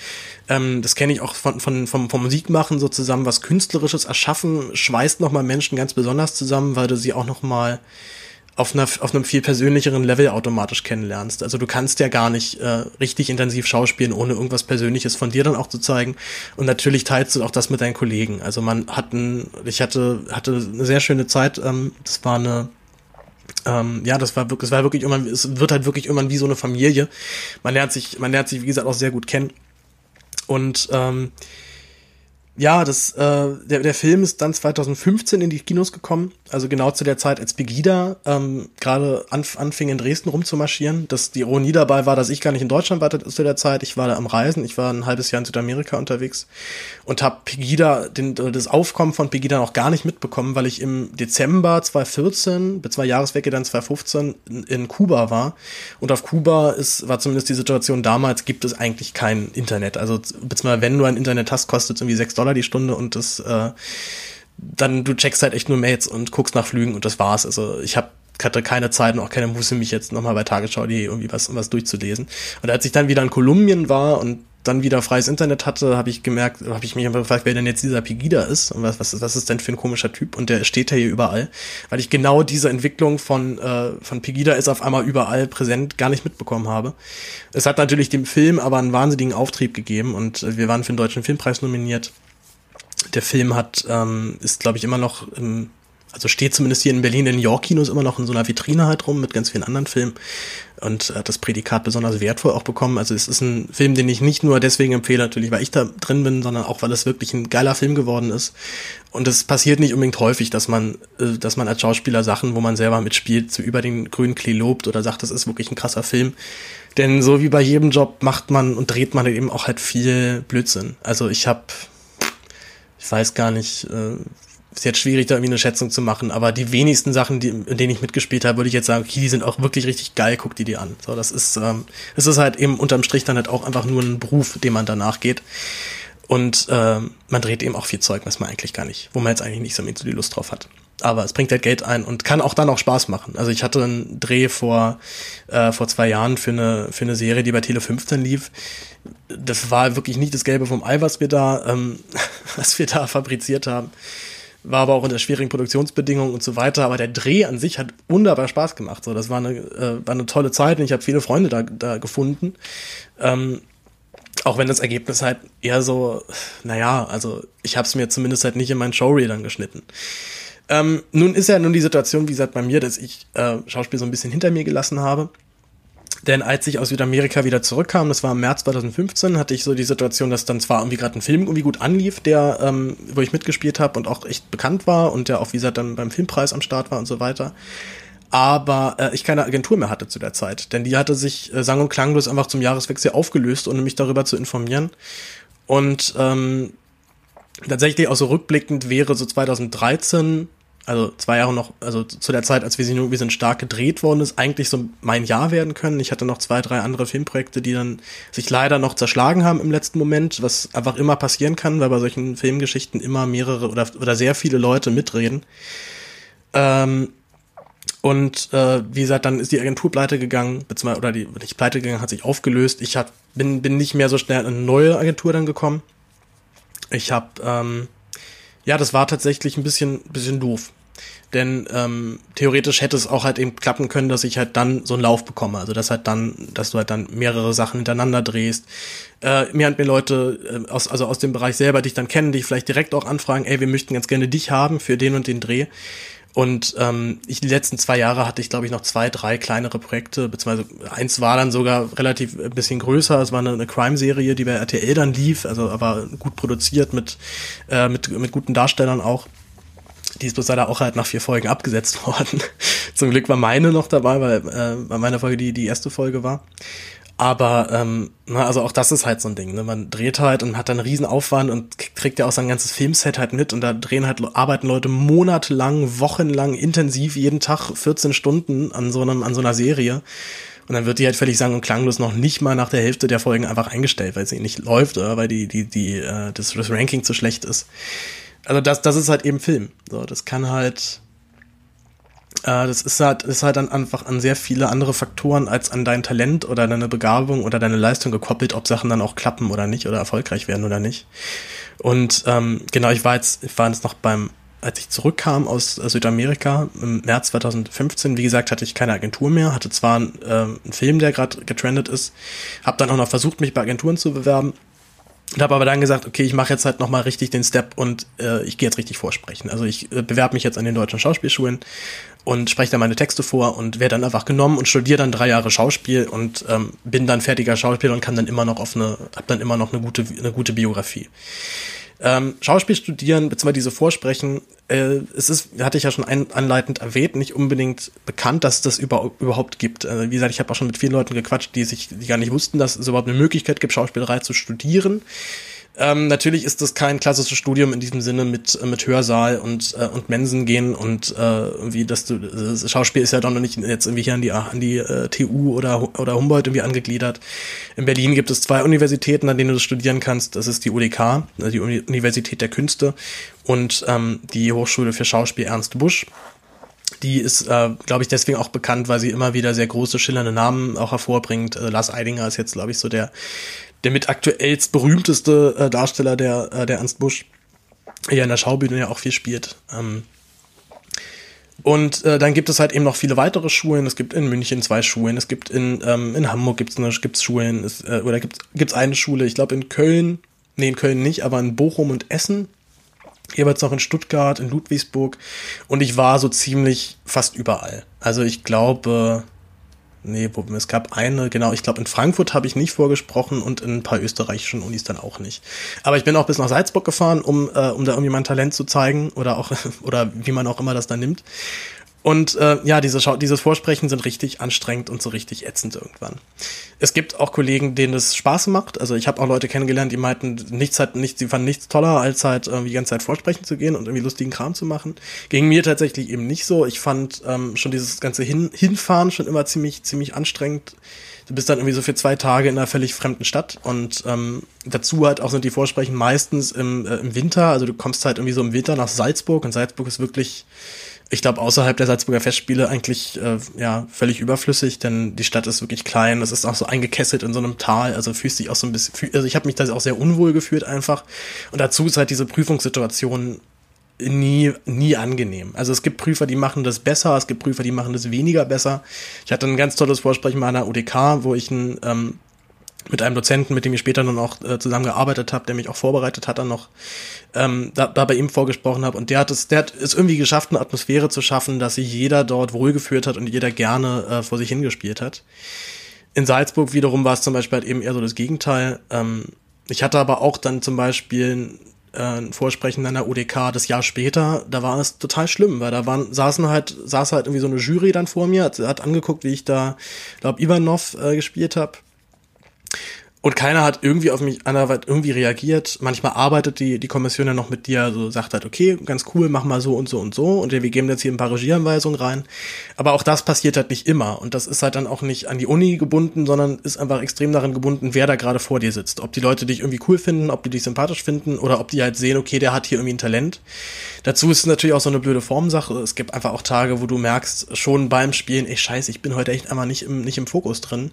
Speaker 1: Ähm, das kenne ich auch von, von, vom, vom Musikmachen so zusammen, was Künstlerisches erschaffen, schweißt nochmal Menschen ganz besonders zusammen, weil du sie auch nochmal auf, einer, auf einem viel persönlicheren Level automatisch kennenlernst. Also du kannst ja gar nicht äh, richtig intensiv schauspielen, ohne irgendwas Persönliches von dir dann auch zu zeigen. Und natürlich teilst du auch das mit deinen Kollegen. Also man hat ein, ich hatte, hatte eine sehr schöne Zeit. Ähm, das war eine ähm, ja, das war wirklich, es war wirklich irgendwann, es wird halt wirklich irgendwann wie so eine Familie. Man lernt sich, man lernt sich, wie gesagt, auch sehr gut kennen. Und ähm, ja, das, äh, der, der Film ist dann 2015 in die Kinos gekommen, also genau zu der Zeit, als Pegida ähm, gerade anf anfing in Dresden rumzumarschieren. Das, die Ironie dabei war, dass ich gar nicht in Deutschland war zu der Zeit. Ich war da am Reisen, ich war ein halbes Jahr in Südamerika unterwegs und habe Pegida, den, das Aufkommen von Pegida noch gar nicht mitbekommen, weil ich im Dezember 2014, bei zwei Jahreswecke dann 2015 in, in Kuba war. Und auf Kuba ist, war zumindest die Situation damals, gibt es eigentlich kein Internet. Also beziehungsweise wenn du ein Internet hast, kostet es irgendwie sechs Dollar Dollar die Stunde und das äh, dann du checkst halt echt nur Mails und guckst nach Flügen und das war's. Also ich habe hatte keine Zeit und auch keine Muße, mich jetzt nochmal bei Tagesschau die irgendwie was, was durchzulesen. Und als ich dann wieder in Kolumbien war und dann wieder freies Internet hatte, habe ich gemerkt, habe ich mich einfach gefragt, wer denn jetzt dieser Pegida ist und was, was, was ist denn für ein komischer Typ und der steht ja hier überall, weil ich genau diese Entwicklung von, äh, von Pegida ist auf einmal überall präsent gar nicht mitbekommen habe. Es hat natürlich dem Film aber einen wahnsinnigen Auftrieb gegeben und wir waren für den Deutschen Filmpreis nominiert der Film hat, ähm, ist glaube ich immer noch im, also steht zumindest hier in Berlin in New York Kinos immer noch in so einer Vitrine halt rum mit ganz vielen anderen Filmen und hat das Prädikat besonders wertvoll auch bekommen. Also es ist ein Film, den ich nicht nur deswegen empfehle, natürlich, weil ich da drin bin, sondern auch, weil es wirklich ein geiler Film geworden ist. Und es passiert nicht unbedingt häufig, dass man, äh, dass man als Schauspieler Sachen, wo man selber mitspielt, zu über den grünen Klee lobt oder sagt, das ist wirklich ein krasser Film. Denn so wie bei jedem Job macht man und dreht man eben auch halt viel Blödsinn. Also ich habe ich weiß gar nicht, äh, ist jetzt schwierig, da irgendwie eine Schätzung zu machen, aber die wenigsten Sachen, die, in denen ich mitgespielt habe, würde ich jetzt sagen, okay, die sind auch wirklich richtig geil, guck die dir an. So, das ist, ähm, das ist halt eben unterm Strich dann halt auch einfach nur ein Beruf, dem man danach geht. Und äh, man dreht eben auch viel Zeug, was man eigentlich gar nicht, wo man jetzt eigentlich nicht so die Lust drauf hat. Aber es bringt halt Geld ein und kann auch dann auch Spaß machen. Also ich hatte einen Dreh vor, äh, vor zwei Jahren für eine, für eine Serie, die bei Tele 15 lief das war wirklich nicht das Gelbe vom Ei, was wir da, ähm, (laughs) was wir da fabriziert haben. War aber auch unter schwierigen Produktionsbedingungen und so weiter. Aber der Dreh an sich hat wunderbar Spaß gemacht. So, das war eine, äh, war eine tolle Zeit und ich habe viele Freunde da, da gefunden. Ähm, Auch wenn das Ergebnis halt eher so, naja, also ich habe es mir zumindest halt nicht in meinen Showreel dann geschnitten. Ähm, nun ist ja nun die Situation, wie gesagt, bei mir, dass ich äh, Schauspiel so ein bisschen hinter mir gelassen habe. Denn als ich aus Südamerika wieder zurückkam, das war im März 2015, hatte ich so die Situation, dass dann zwar irgendwie gerade ein Film irgendwie gut anlief, der, ähm, wo ich mitgespielt habe und auch echt bekannt war und der auch, wie gesagt, dann beim Filmpreis am Start war und so weiter. Aber äh, ich keine Agentur mehr hatte zu der Zeit. Denn die hatte sich äh, sang- und klanglos einfach zum Jahreswechsel aufgelöst, ohne mich darüber zu informieren. Und ähm, tatsächlich auch so rückblickend wäre so 2013 also zwei Jahre noch, also zu der Zeit, als wir sie nur, wir sind stark gedreht worden ist, eigentlich so mein Jahr werden können. Ich hatte noch zwei, drei andere Filmprojekte, die dann sich leider noch zerschlagen haben im letzten Moment, was einfach immer passieren kann, weil bei solchen Filmgeschichten immer mehrere oder, oder sehr viele Leute mitreden. Ähm, und äh, wie gesagt, dann ist die Agentur pleite gegangen, beziehungsweise, oder die nicht pleite gegangen, hat sich aufgelöst. Ich hab, bin, bin nicht mehr so schnell in eine neue Agentur dann gekommen. Ich habe ähm, ja, das war tatsächlich ein bisschen, bisschen doof. Denn ähm, theoretisch hätte es auch halt eben klappen können, dass ich halt dann so einen Lauf bekomme. Also dass halt dann, dass du halt dann mehrere Sachen hintereinander drehst. Äh, mir hat mir Leute äh, aus, also aus dem Bereich selber dich dann kennen, dich vielleicht direkt auch anfragen, ey, wir möchten ganz gerne dich haben für den und den Dreh. Und ähm, ich die letzten zwei Jahre hatte ich, glaube ich, noch zwei, drei kleinere Projekte, beziehungsweise eins war dann sogar relativ ein bisschen größer. Es war eine, eine Crime-Serie, die bei RTL dann lief, also aber gut produziert mit, äh, mit, mit guten Darstellern auch. Die ist bloß leider auch halt nach vier Folgen abgesetzt (laughs) worden. Zum Glück war meine noch dabei, weil, äh, meine Folge die, die erste Folge war. Aber ähm, na, also auch das ist halt so ein Ding. Ne? Man dreht halt und hat dann einen riesen Aufwand und kriegt ja auch sein ganzes Filmset halt mit und da drehen halt, arbeiten Leute monatelang, wochenlang, intensiv, jeden Tag 14 Stunden an so einem, an so einer Serie. Und dann wird die halt völlig sang- und klanglos noch nicht mal nach der Hälfte der Folgen einfach eingestellt, weil sie nicht läuft oder weil die, die, die, äh, das, das Ranking zu schlecht ist. Also das, das ist halt eben Film. So, das kann halt, äh, das ist halt, ist halt dann einfach an sehr viele andere Faktoren als an dein Talent oder deine Begabung oder deine Leistung gekoppelt, ob Sachen dann auch klappen oder nicht oder erfolgreich werden oder nicht. Und ähm, genau, ich war jetzt, ich war jetzt noch beim, als ich zurückkam aus Südamerika im März 2015, wie gesagt, hatte ich keine Agentur mehr, hatte zwar einen, äh, einen Film, der gerade getrendet ist, habe dann auch noch versucht, mich bei Agenturen zu bewerben, und habe aber dann gesagt, okay, ich mache jetzt halt nochmal richtig den Step und äh, ich gehe jetzt richtig vorsprechen. Also ich äh, bewerbe mich jetzt an den deutschen Schauspielschulen und spreche dann meine Texte vor und werde dann einfach genommen und studiere dann drei Jahre Schauspiel und ähm, bin dann fertiger Schauspieler und kann dann immer noch auf eine, hab dann immer noch eine gute, eine gute Biografie. Ähm, Schauspiel studieren, beziehungsweise diese Vorsprechen, äh, es ist, hatte ich ja schon ein, anleitend erwähnt, nicht unbedingt bekannt, dass es das über, überhaupt gibt. Also, wie gesagt, ich habe auch schon mit vielen Leuten gequatscht, die sich, die gar nicht wussten, dass es überhaupt eine Möglichkeit gibt, Schauspielerei zu studieren. Ähm, natürlich ist das kein klassisches Studium in diesem Sinne mit, äh, mit Hörsaal und, äh, und Mensen gehen und äh, irgendwie, dass du, das Schauspiel ist ja doch noch nicht jetzt irgendwie hier an die, an die äh, TU oder, oder Humboldt irgendwie angegliedert. In Berlin gibt es zwei Universitäten, an denen du das studieren kannst. Das ist die UDK, also die Universität der Künste und ähm, die Hochschule für Schauspiel Ernst Busch. Die ist, äh, glaube ich, deswegen auch bekannt, weil sie immer wieder sehr große, schillernde Namen auch hervorbringt. Äh, Lars Eidinger ist jetzt, glaube ich, so der der mit aktuellst berühmteste äh, Darsteller der, äh, der Ernst Busch, der in der Schaubühne ja auch viel spielt. Ähm, und äh, dann gibt es halt eben noch viele weitere Schulen. Es gibt in München zwei Schulen. Es gibt in, ähm, in Hamburg gibt's eine, gibt's Schulen. Es, äh, oder gibt es eine Schule, ich glaube in Köln, nee, in Köln nicht, aber in Bochum und Essen. Jeweils noch in Stuttgart, in Ludwigsburg. Und ich war so ziemlich fast überall. Also ich glaube, Nee, es gab eine, genau, ich glaube in Frankfurt habe ich nicht vorgesprochen und in ein paar österreichischen Unis dann auch nicht. Aber ich bin auch bis nach Salzburg gefahren, um, äh, um da irgendwie mein Talent zu zeigen oder auch, (laughs) oder wie man auch immer das dann nimmt. Und äh, ja, diese Schau dieses Vorsprechen sind richtig anstrengend und so richtig ätzend irgendwann. Es gibt auch Kollegen, denen es Spaß macht. Also ich habe auch Leute kennengelernt, die meinten, nichts hat nichts, sie fanden nichts toller, als halt irgendwie die ganze Zeit vorsprechen zu gehen und irgendwie lustigen Kram zu machen. Gegen mir tatsächlich eben nicht so. Ich fand ähm, schon dieses ganze Hin Hinfahren schon immer ziemlich, ziemlich anstrengend. Du bist dann irgendwie so für zwei Tage in einer völlig fremden Stadt und ähm, dazu halt auch sind die Vorsprechen meistens im, äh, im Winter. Also du kommst halt irgendwie so im Winter nach Salzburg und Salzburg ist wirklich ich glaube, außerhalb der Salzburger Festspiele eigentlich äh, ja völlig überflüssig, denn die Stadt ist wirklich klein, es ist auch so eingekesselt in so einem Tal, also fühlst dich auch so ein bisschen, also ich habe mich da auch sehr unwohl gefühlt einfach. Und dazu ist halt diese Prüfungssituation nie, nie angenehm. Also es gibt Prüfer, die machen das besser, es gibt Prüfer, die machen das weniger besser. Ich hatte ein ganz tolles Vorsprechen meiner UDK, wo ich ein ähm, mit einem Dozenten, mit dem ich später dann auch äh, zusammengearbeitet habe, der mich auch vorbereitet hat, dann noch ähm, da, da bei ihm vorgesprochen habe. Und der hat es, der hat es irgendwie geschafft, eine Atmosphäre zu schaffen, dass sich jeder dort wohlgeführt hat und jeder gerne äh, vor sich hingespielt hat. In Salzburg wiederum war es zum Beispiel halt eben eher so das Gegenteil. Ähm, ich hatte aber auch dann zum Beispiel äh, ein Vorsprechen an der UDK das Jahr später, da war es total schlimm, weil da waren, saßen halt, saß halt irgendwie so eine Jury dann vor mir, hat, hat angeguckt, wie ich da, glaub, Ivanov äh, gespielt habe und keiner hat irgendwie auf mich anderweit irgendwie reagiert. Manchmal arbeitet die, die Kommission ja noch mit dir, so sagt halt, okay, ganz cool, mach mal so und so und so. Und wir geben jetzt hier ein paar Regieanweisungen rein. Aber auch das passiert halt nicht immer. Und das ist halt dann auch nicht an die Uni gebunden, sondern ist einfach extrem daran gebunden, wer da gerade vor dir sitzt. Ob die Leute dich irgendwie cool finden, ob die dich sympathisch finden oder ob die halt sehen, okay, der hat hier irgendwie ein Talent. Dazu ist es natürlich auch so eine blöde Formsache. Es gibt einfach auch Tage, wo du merkst, schon beim Spielen, ey, scheiße, ich bin heute echt einmal nicht im, nicht im Fokus drin.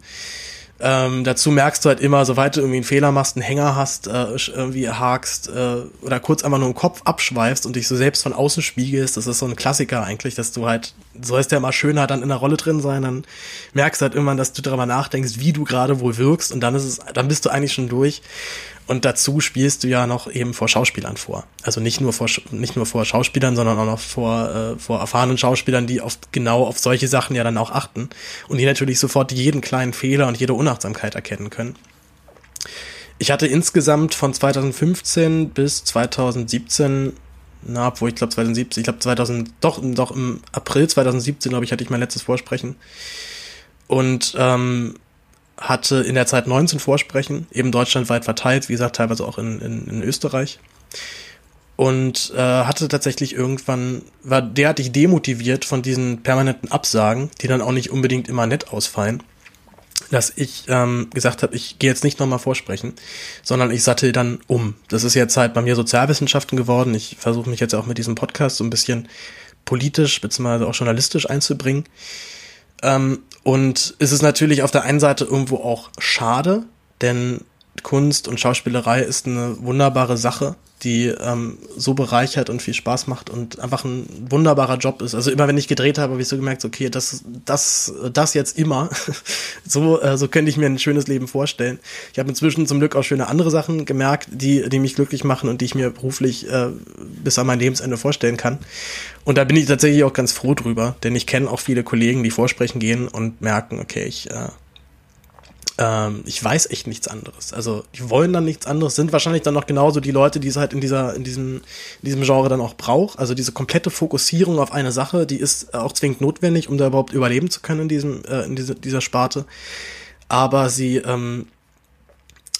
Speaker 1: Ähm, dazu merkst du halt immer, sobald du irgendwie einen Fehler machst, einen Hänger hast, äh, irgendwie hakst äh, oder kurz einfach nur im Kopf abschweifst und dich so selbst von außen spiegelst, das ist so ein Klassiker eigentlich, dass du halt, sollst ja immer schöner dann in der Rolle drin sein, dann merkst du halt irgendwann, dass du darüber nachdenkst, wie du gerade wohl wirkst und dann ist es, dann bist du eigentlich schon durch. Und dazu spielst du ja noch eben vor Schauspielern vor. Also nicht nur vor, nicht nur vor Schauspielern, sondern auch noch vor, äh, vor erfahrenen Schauspielern, die auf, genau auf solche Sachen ja dann auch achten. Und die natürlich sofort jeden kleinen Fehler und jede Unachtsamkeit erkennen können. Ich hatte insgesamt von 2015 bis 2017 na, obwohl ich glaube 2017, ich glaube 2000, doch, doch im April 2017, glaube ich, hatte ich mein letztes Vorsprechen. Und ähm, hatte in der Zeit 19 Vorsprechen, eben deutschlandweit verteilt, wie gesagt, teilweise auch in, in, in Österreich. Und äh, hatte tatsächlich irgendwann, war derartig demotiviert von diesen permanenten Absagen, die dann auch nicht unbedingt immer nett ausfallen, dass ich ähm, gesagt habe, ich gehe jetzt nicht nochmal vorsprechen, sondern ich sattel dann um. Das ist jetzt halt bei mir Sozialwissenschaften geworden. Ich versuche mich jetzt auch mit diesem Podcast so ein bisschen politisch bzw. auch journalistisch einzubringen. Ähm, und es ist natürlich auf der einen Seite irgendwo auch schade, denn Kunst und Schauspielerei ist eine wunderbare Sache die ähm, so bereichert und viel Spaß macht und einfach ein wunderbarer Job ist. Also immer wenn ich gedreht habe, habe ich so gemerkt, okay, das, das, das jetzt immer. (laughs) so, äh, so könnte ich mir ein schönes Leben vorstellen. Ich habe inzwischen zum Glück auch schöne andere Sachen gemerkt, die, die mich glücklich machen und die ich mir beruflich äh, bis an mein Lebensende vorstellen kann. Und da bin ich tatsächlich auch ganz froh drüber, denn ich kenne auch viele Kollegen, die vorsprechen gehen und merken, okay, ich äh, ähm, ich weiß echt nichts anderes. Also die wollen dann nichts anderes, sind wahrscheinlich dann noch genauso die Leute, die es halt in dieser, in diesem, in diesem Genre dann auch braucht. Also diese komplette Fokussierung auf eine Sache, die ist auch zwingend notwendig, um da überhaupt überleben zu können in diesem, äh, in diese, dieser Sparte. Aber sie, ähm,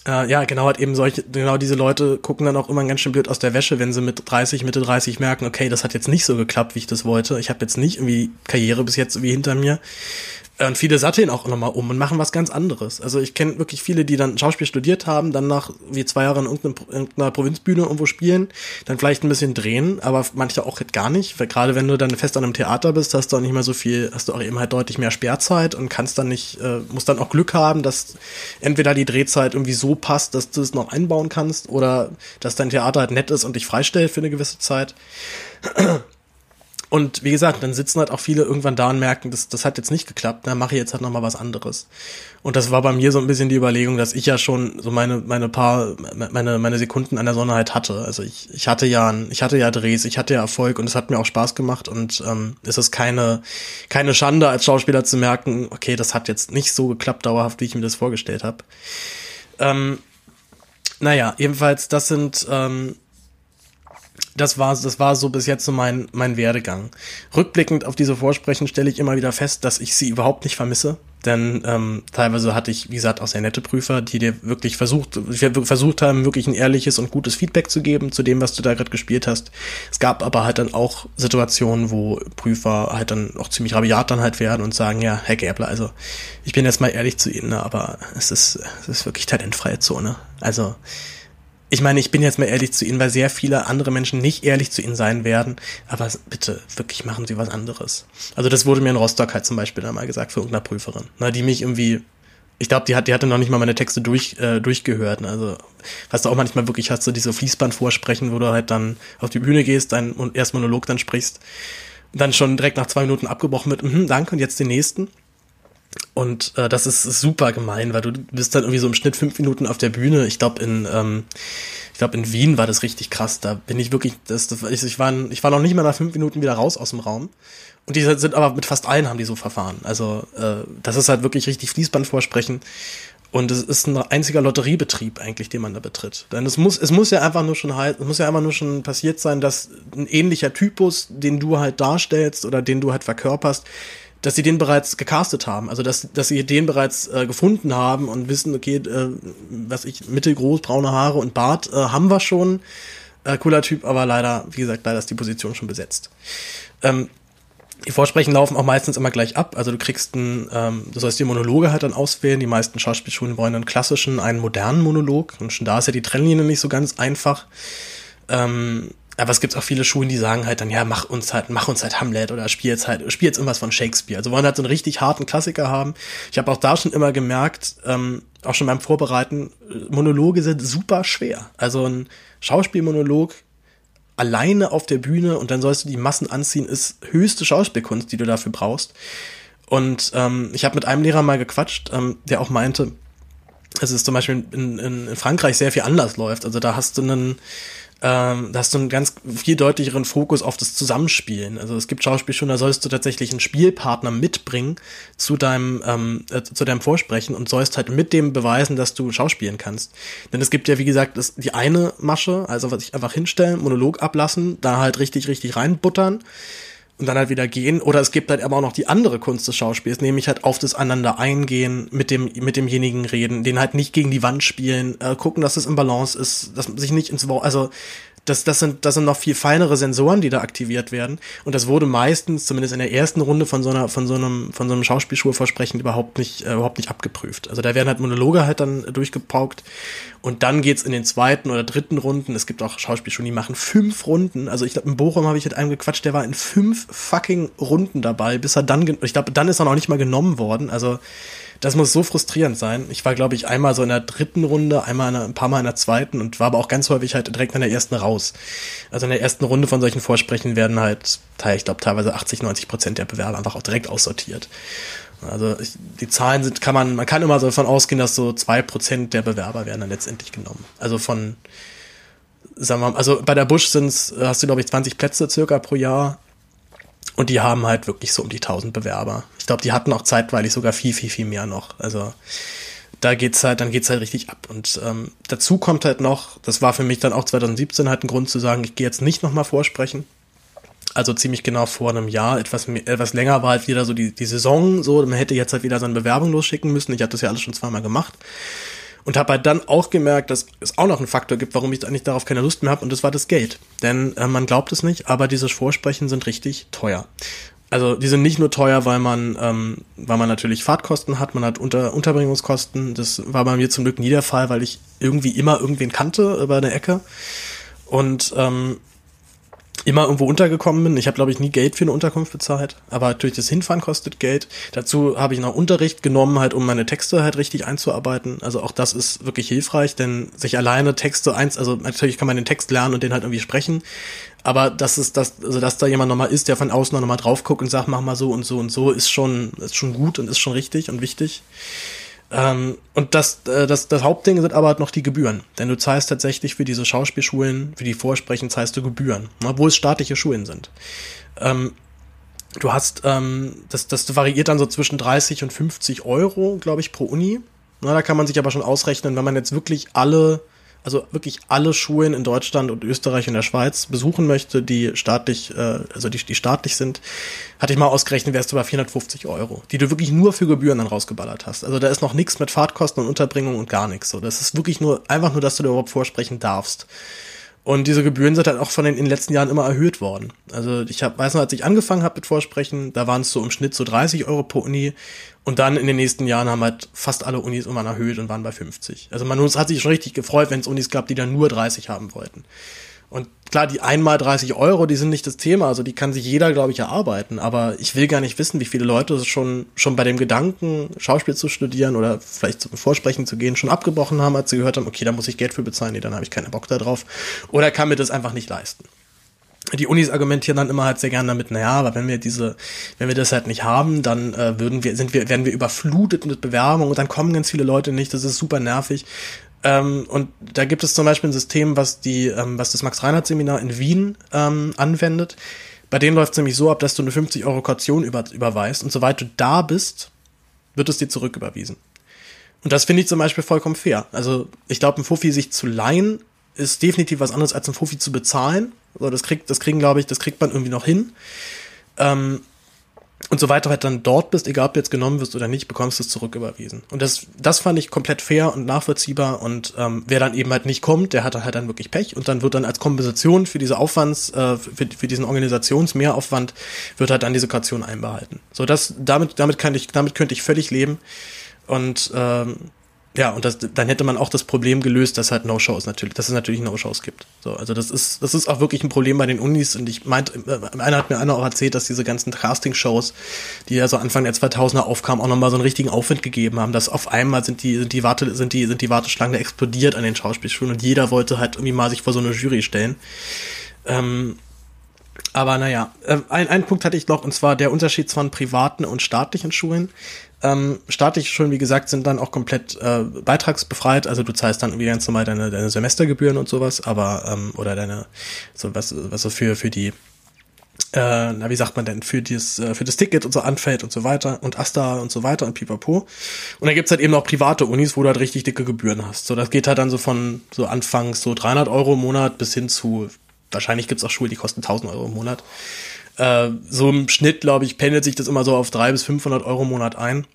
Speaker 1: äh, ja, genau, halt eben solche, genau diese Leute gucken dann auch immer ganz schön blöd aus der Wäsche, wenn sie mit 30, Mitte 30 merken, okay, das hat jetzt nicht so geklappt, wie ich das wollte. Ich habe jetzt nicht irgendwie Karriere bis jetzt irgendwie hinter mir. Und viele satteln auch nochmal um und machen was ganz anderes. Also ich kenne wirklich viele, die dann Schauspiel studiert haben, dann nach wie zwei Jahren in irgendeiner, Provinzbühne irgendwo spielen, dann vielleicht ein bisschen drehen, aber manche auch halt gar nicht. Weil gerade wenn du dann fest an einem Theater bist, hast du auch nicht mehr so viel, hast du auch eben halt deutlich mehr Sperrzeit und kannst dann nicht, äh, musst dann auch Glück haben, dass entweder die Drehzeit irgendwie so passt, dass du es noch einbauen kannst oder dass dein Theater halt nett ist und dich freistellt für eine gewisse Zeit. Und wie gesagt, dann sitzen halt auch viele irgendwann da und merken, das, das hat jetzt nicht geklappt, dann mache ich jetzt halt nochmal was anderes. Und das war bei mir so ein bisschen die Überlegung, dass ich ja schon so meine, meine paar, meine, meine Sekunden an der Sonne halt hatte. Also ich, ich hatte ja, ich hatte ja Drehs, ich hatte ja Erfolg und es hat mir auch Spaß gemacht und ähm, es ist keine, keine Schande als Schauspieler zu merken, okay, das hat jetzt nicht so geklappt dauerhaft, wie ich mir das vorgestellt habe. Ähm, naja, jedenfalls, das sind ähm, das war, das war so bis jetzt so mein, mein Werdegang. Rückblickend auf diese Vorsprechen stelle ich immer wieder fest, dass ich sie überhaupt nicht vermisse. Denn ähm, teilweise hatte ich, wie gesagt, auch sehr nette Prüfer, die dir wirklich versucht, versucht haben, wirklich ein ehrliches und gutes Feedback zu geben zu dem, was du da gerade gespielt hast. Es gab aber halt dann auch Situationen, wo Prüfer halt dann auch ziemlich rabiat dann halt werden und sagen, ja, Herr Gäbler, also ich bin jetzt mal ehrlich zu Ihnen, ne, aber es ist, es ist wirklich talentfreie Zone. Also ich meine, ich bin jetzt mal ehrlich zu Ihnen, weil sehr viele andere Menschen nicht ehrlich zu Ihnen sein werden. Aber bitte, wirklich machen Sie was anderes. Also das wurde mir in Rostock halt zum Beispiel einmal gesagt für irgendeine Prüferin, ne, die mich irgendwie ich glaube, die, hat, die hatte noch nicht mal meine Texte durch, äh, durchgehört. Ne? Also, was du auch manchmal wirklich hast, so diese Fließband vorsprechen, wo du halt dann auf die Bühne gehst, deinen ersten Monolog dann sprichst, dann schon direkt nach zwei Minuten abgebrochen mit, mhm, danke, und jetzt den nächsten. Und äh, das ist super gemein, weil du bist dann irgendwie so im Schnitt fünf Minuten auf der Bühne. Ich glaube, in, ähm, ich glaube, in Wien war das richtig krass. Da bin ich wirklich, das, das, ich, ich, war, ich war noch nicht mal nach fünf Minuten wieder raus aus dem Raum. Und die sind aber mit fast allen haben die so verfahren. Also äh, das ist halt wirklich richtig Fließband vorsprechen. Und es ist ein einziger Lotteriebetrieb eigentlich, den man da betritt. Denn es muss, es muss ja einfach nur schon halt, es muss ja einfach nur schon passiert sein, dass ein ähnlicher Typus, den du halt darstellst oder den du halt verkörperst, dass sie den bereits gecastet haben. Also dass, dass sie den bereits äh, gefunden haben und wissen, okay, äh, was ich, mittelgroß, braune Haare und Bart äh, haben wir schon. Äh, cooler Typ, aber leider, wie gesagt, leider ist die Position schon besetzt. Ähm, die Vorsprechen laufen auch meistens immer gleich ab. Also du kriegst einen, ähm, du sollst die Monologe halt dann auswählen. Die meisten Schauspielschulen wollen einen klassischen, einen modernen Monolog. Und schon da ist ja die Trennlinie nicht so ganz einfach. Ähm, aber es gibt auch viele Schulen, die sagen halt dann, ja, mach uns halt, mach uns halt Hamlet oder spiel jetzt halt, spiel jetzt irgendwas von Shakespeare. Also wollen halt so einen richtig harten Klassiker haben. Ich habe auch da schon immer gemerkt, ähm, auch schon beim Vorbereiten, Monologe sind super schwer. Also ein Schauspielmonolog alleine auf der Bühne und dann sollst du die Massen anziehen, ist höchste Schauspielkunst, die du dafür brauchst. Und ähm, ich habe mit einem Lehrer mal gequatscht, ähm, der auch meinte, dass es zum Beispiel in, in, in Frankreich sehr viel anders läuft. Also da hast du einen ähm, da hast du einen ganz viel deutlicheren Fokus auf das Zusammenspielen. Also es gibt Schauspielschulen, da sollst du tatsächlich einen Spielpartner mitbringen zu deinem, ähm, äh, zu deinem Vorsprechen und sollst halt mit dem beweisen, dass du schauspielen kannst. Denn es gibt ja, wie gesagt, das, die eine Masche, also was ich einfach hinstellen, Monolog ablassen, da halt richtig, richtig reinbuttern und dann halt wieder gehen. Oder es gibt halt aber auch noch die andere Kunst des Schauspiels, nämlich halt auf das Aneinander eingehen, mit dem, mit demjenigen reden, den halt nicht gegen die Wand spielen, äh, gucken, dass es im Balance ist, dass man sich nicht ins Wort, also das, das, sind, das sind noch viel feinere Sensoren, die da aktiviert werden. Und das wurde meistens, zumindest in der ersten Runde von so einer, von so einem, von so einem Schauspielschulversprechen überhaupt nicht, äh, überhaupt nicht abgeprüft. Also da werden halt Monologe halt dann durchgepaukt. Und dann geht's in den zweiten oder dritten Runden. Es gibt auch Schauspielschulen, die machen fünf Runden. Also ich glaube, in Bochum habe ich mit einem gequatscht, der war in fünf fucking Runden dabei, bis er dann, ich glaube, dann ist er noch nicht mal genommen worden. Also das muss so frustrierend sein. Ich war, glaube ich, einmal so in der dritten Runde, einmal in der, ein paar Mal in der zweiten und war aber auch ganz häufig halt direkt in der ersten raus. Also in der ersten Runde von solchen Vorsprechen werden halt, ich glaube, teilweise 80, 90 Prozent der Bewerber einfach auch direkt aussortiert. Also ich, die Zahlen sind, kann man, man kann immer so davon ausgehen, dass so zwei Prozent der Bewerber werden dann letztendlich genommen. Also von, sagen wir mal, also bei der Busch sind's, hast du glaube ich 20 Plätze circa pro Jahr und die haben halt wirklich so um die 1000 Bewerber. Ich glaube, die hatten auch zeitweilig sogar viel, viel, viel mehr noch. Also da geht's halt, dann geht's halt richtig ab. Und ähm, dazu kommt halt noch, das war für mich dann auch 2017 halt ein Grund zu sagen, ich gehe jetzt nicht nochmal vorsprechen. Also ziemlich genau vor einem Jahr, etwas, etwas länger war halt wieder so die, die Saison, so, man hätte jetzt halt wieder seine Bewerbung losschicken müssen. Ich hatte das ja alles schon zweimal gemacht. Und habe halt dann auch gemerkt, dass es auch noch einen Faktor gibt, warum ich eigentlich darauf keine Lust mehr habe, und das war das Geld. Denn äh, man glaubt es nicht, aber diese Vorsprechen sind richtig teuer. Also die sind nicht nur teuer, weil man, ähm, weil man natürlich Fahrtkosten hat, man hat Unter Unterbringungskosten. Das war bei mir zum Glück nie der Fall, weil ich irgendwie immer irgendwen kannte über eine Ecke. Und ähm, immer irgendwo untergekommen bin. Ich habe, glaube ich, nie Geld für eine Unterkunft bezahlt, aber natürlich das Hinfahren kostet Geld. Dazu habe ich noch Unterricht genommen, halt um meine Texte halt richtig einzuarbeiten. Also auch das ist wirklich hilfreich, denn sich alleine Texte eins, also natürlich kann man den Text lernen und den halt irgendwie sprechen, aber das ist das, also dass da jemand nochmal ist, der von außen nochmal drauf guckt und sagt, mach mal so und so und so, ist schon, ist schon gut und ist schon richtig und wichtig. Ähm, und das, äh, das, das Hauptding sind aber halt noch die Gebühren. Denn du zahlst tatsächlich für diese Schauspielschulen, für die Vorsprechen zahlst du Gebühren, obwohl es staatliche Schulen sind. Ähm, du hast, ähm, das, das variiert dann so zwischen 30 und 50 Euro, glaube ich, pro Uni. Na, da kann man sich aber schon ausrechnen, wenn man jetzt wirklich alle also wirklich alle Schulen in Deutschland und Österreich und der Schweiz besuchen möchte, die staatlich, äh, also die, die staatlich sind, hatte ich mal ausgerechnet, wärst du bei 450 Euro, die du wirklich nur für Gebühren dann rausgeballert hast. Also da ist noch nichts mit Fahrtkosten und Unterbringung und gar nichts. So, das ist wirklich nur einfach nur, dass du dir überhaupt vorsprechen darfst. Und diese Gebühren sind halt auch von den in den letzten Jahren immer erhöht worden. Also ich hab, weiß noch, als ich angefangen habe mit Vorsprechen, da waren es so im Schnitt so 30 Euro pro Uni. Und dann in den nächsten Jahren haben halt fast alle Unis immer erhöht und waren bei 50. Also man hat sich schon richtig gefreut, wenn es Unis gab, die dann nur 30 haben wollten. Und klar, die einmal 30 Euro, die sind nicht das Thema, also die kann sich jeder, glaube ich, erarbeiten. Aber ich will gar nicht wissen, wie viele Leute schon, schon bei dem Gedanken, Schauspiel zu studieren oder vielleicht zum Vorsprechen zu gehen, schon abgebrochen haben, als sie gehört haben, okay, da muss ich Geld für bezahlen, nee, dann habe ich keinen Bock da drauf. Oder kann mir das einfach nicht leisten. die Unis argumentieren dann immer halt sehr gerne damit, naja, aber wenn wir diese, wenn wir das halt nicht haben, dann äh, würden wir, sind wir, werden wir überflutet mit Bewerbungen und dann kommen ganz viele Leute nicht, das ist super nervig. Ähm, und da gibt es zum Beispiel ein System, was die, ähm, was das Max-Reinhardt-Seminar in Wien ähm, anwendet. Bei denen läuft es nämlich so ab, dass du eine 50 Euro Kaution über, überweist und soweit du da bist, wird es dir zurücküberwiesen. Und das finde ich zum Beispiel vollkommen fair. Also ich glaube, ein Fuffi sich zu leihen ist definitiv was anderes als ein Fuffi zu bezahlen. Also das kriegt, das kriegen, glaube ich, das kriegt man irgendwie noch hin. Ähm, und soweit du halt dann dort bist, egal ob du jetzt genommen wirst oder nicht, bekommst du es zurücküberwiesen. Und das, das fand ich komplett fair und nachvollziehbar. Und ähm, wer dann eben halt nicht kommt, der hat halt dann wirklich Pech. Und dann wird dann als Kompensation für diese Aufwands, äh, für, für diesen Organisationsmehraufwand, wird halt dann diese Kaution einbehalten. So, das, damit, damit kann ich, damit könnte ich völlig leben. Und ähm, ja, und das, dann hätte man auch das Problem gelöst, dass halt No-Shows natürlich, dass es natürlich No-Shows gibt. So, also das ist, das ist auch wirklich ein Problem bei den Unis. Und ich meinte, äh, einer hat mir einer auch erzählt, dass diese ganzen Casting-Shows, die ja so Anfang der 2000er aufkamen, auch nochmal so einen richtigen Aufwind gegeben haben, dass auf einmal sind die, sind die Warte, sind die, sind die Warteschlangen explodiert an den Schauspielschulen und jeder wollte halt irgendwie mal sich vor so eine Jury stellen. Ähm, aber naja, äh, ein, ein Punkt hatte ich noch, und zwar der Unterschied zwischen privaten und staatlichen Schulen. Ähm, staatliche Schulen, wie gesagt, sind dann auch komplett äh, beitragsbefreit. Also du zahlst dann irgendwie ganz normal deine, deine Semestergebühren und sowas, aber ähm, oder deine so was was so für für die äh, na wie sagt man denn für dieses äh, für das Ticket und so anfällt und so weiter und Asta und so weiter und Pipapo. Und dann gibt's halt eben auch private Unis, wo du halt richtig dicke Gebühren hast. So das geht halt dann so von so anfangs so 300 Euro im Monat bis hin zu wahrscheinlich gibt's auch Schulen, die kosten 1000 Euro im Monat. Äh, so im Schnitt, glaube ich, pendelt sich das immer so auf 300 bis 500 Euro im Monat ein.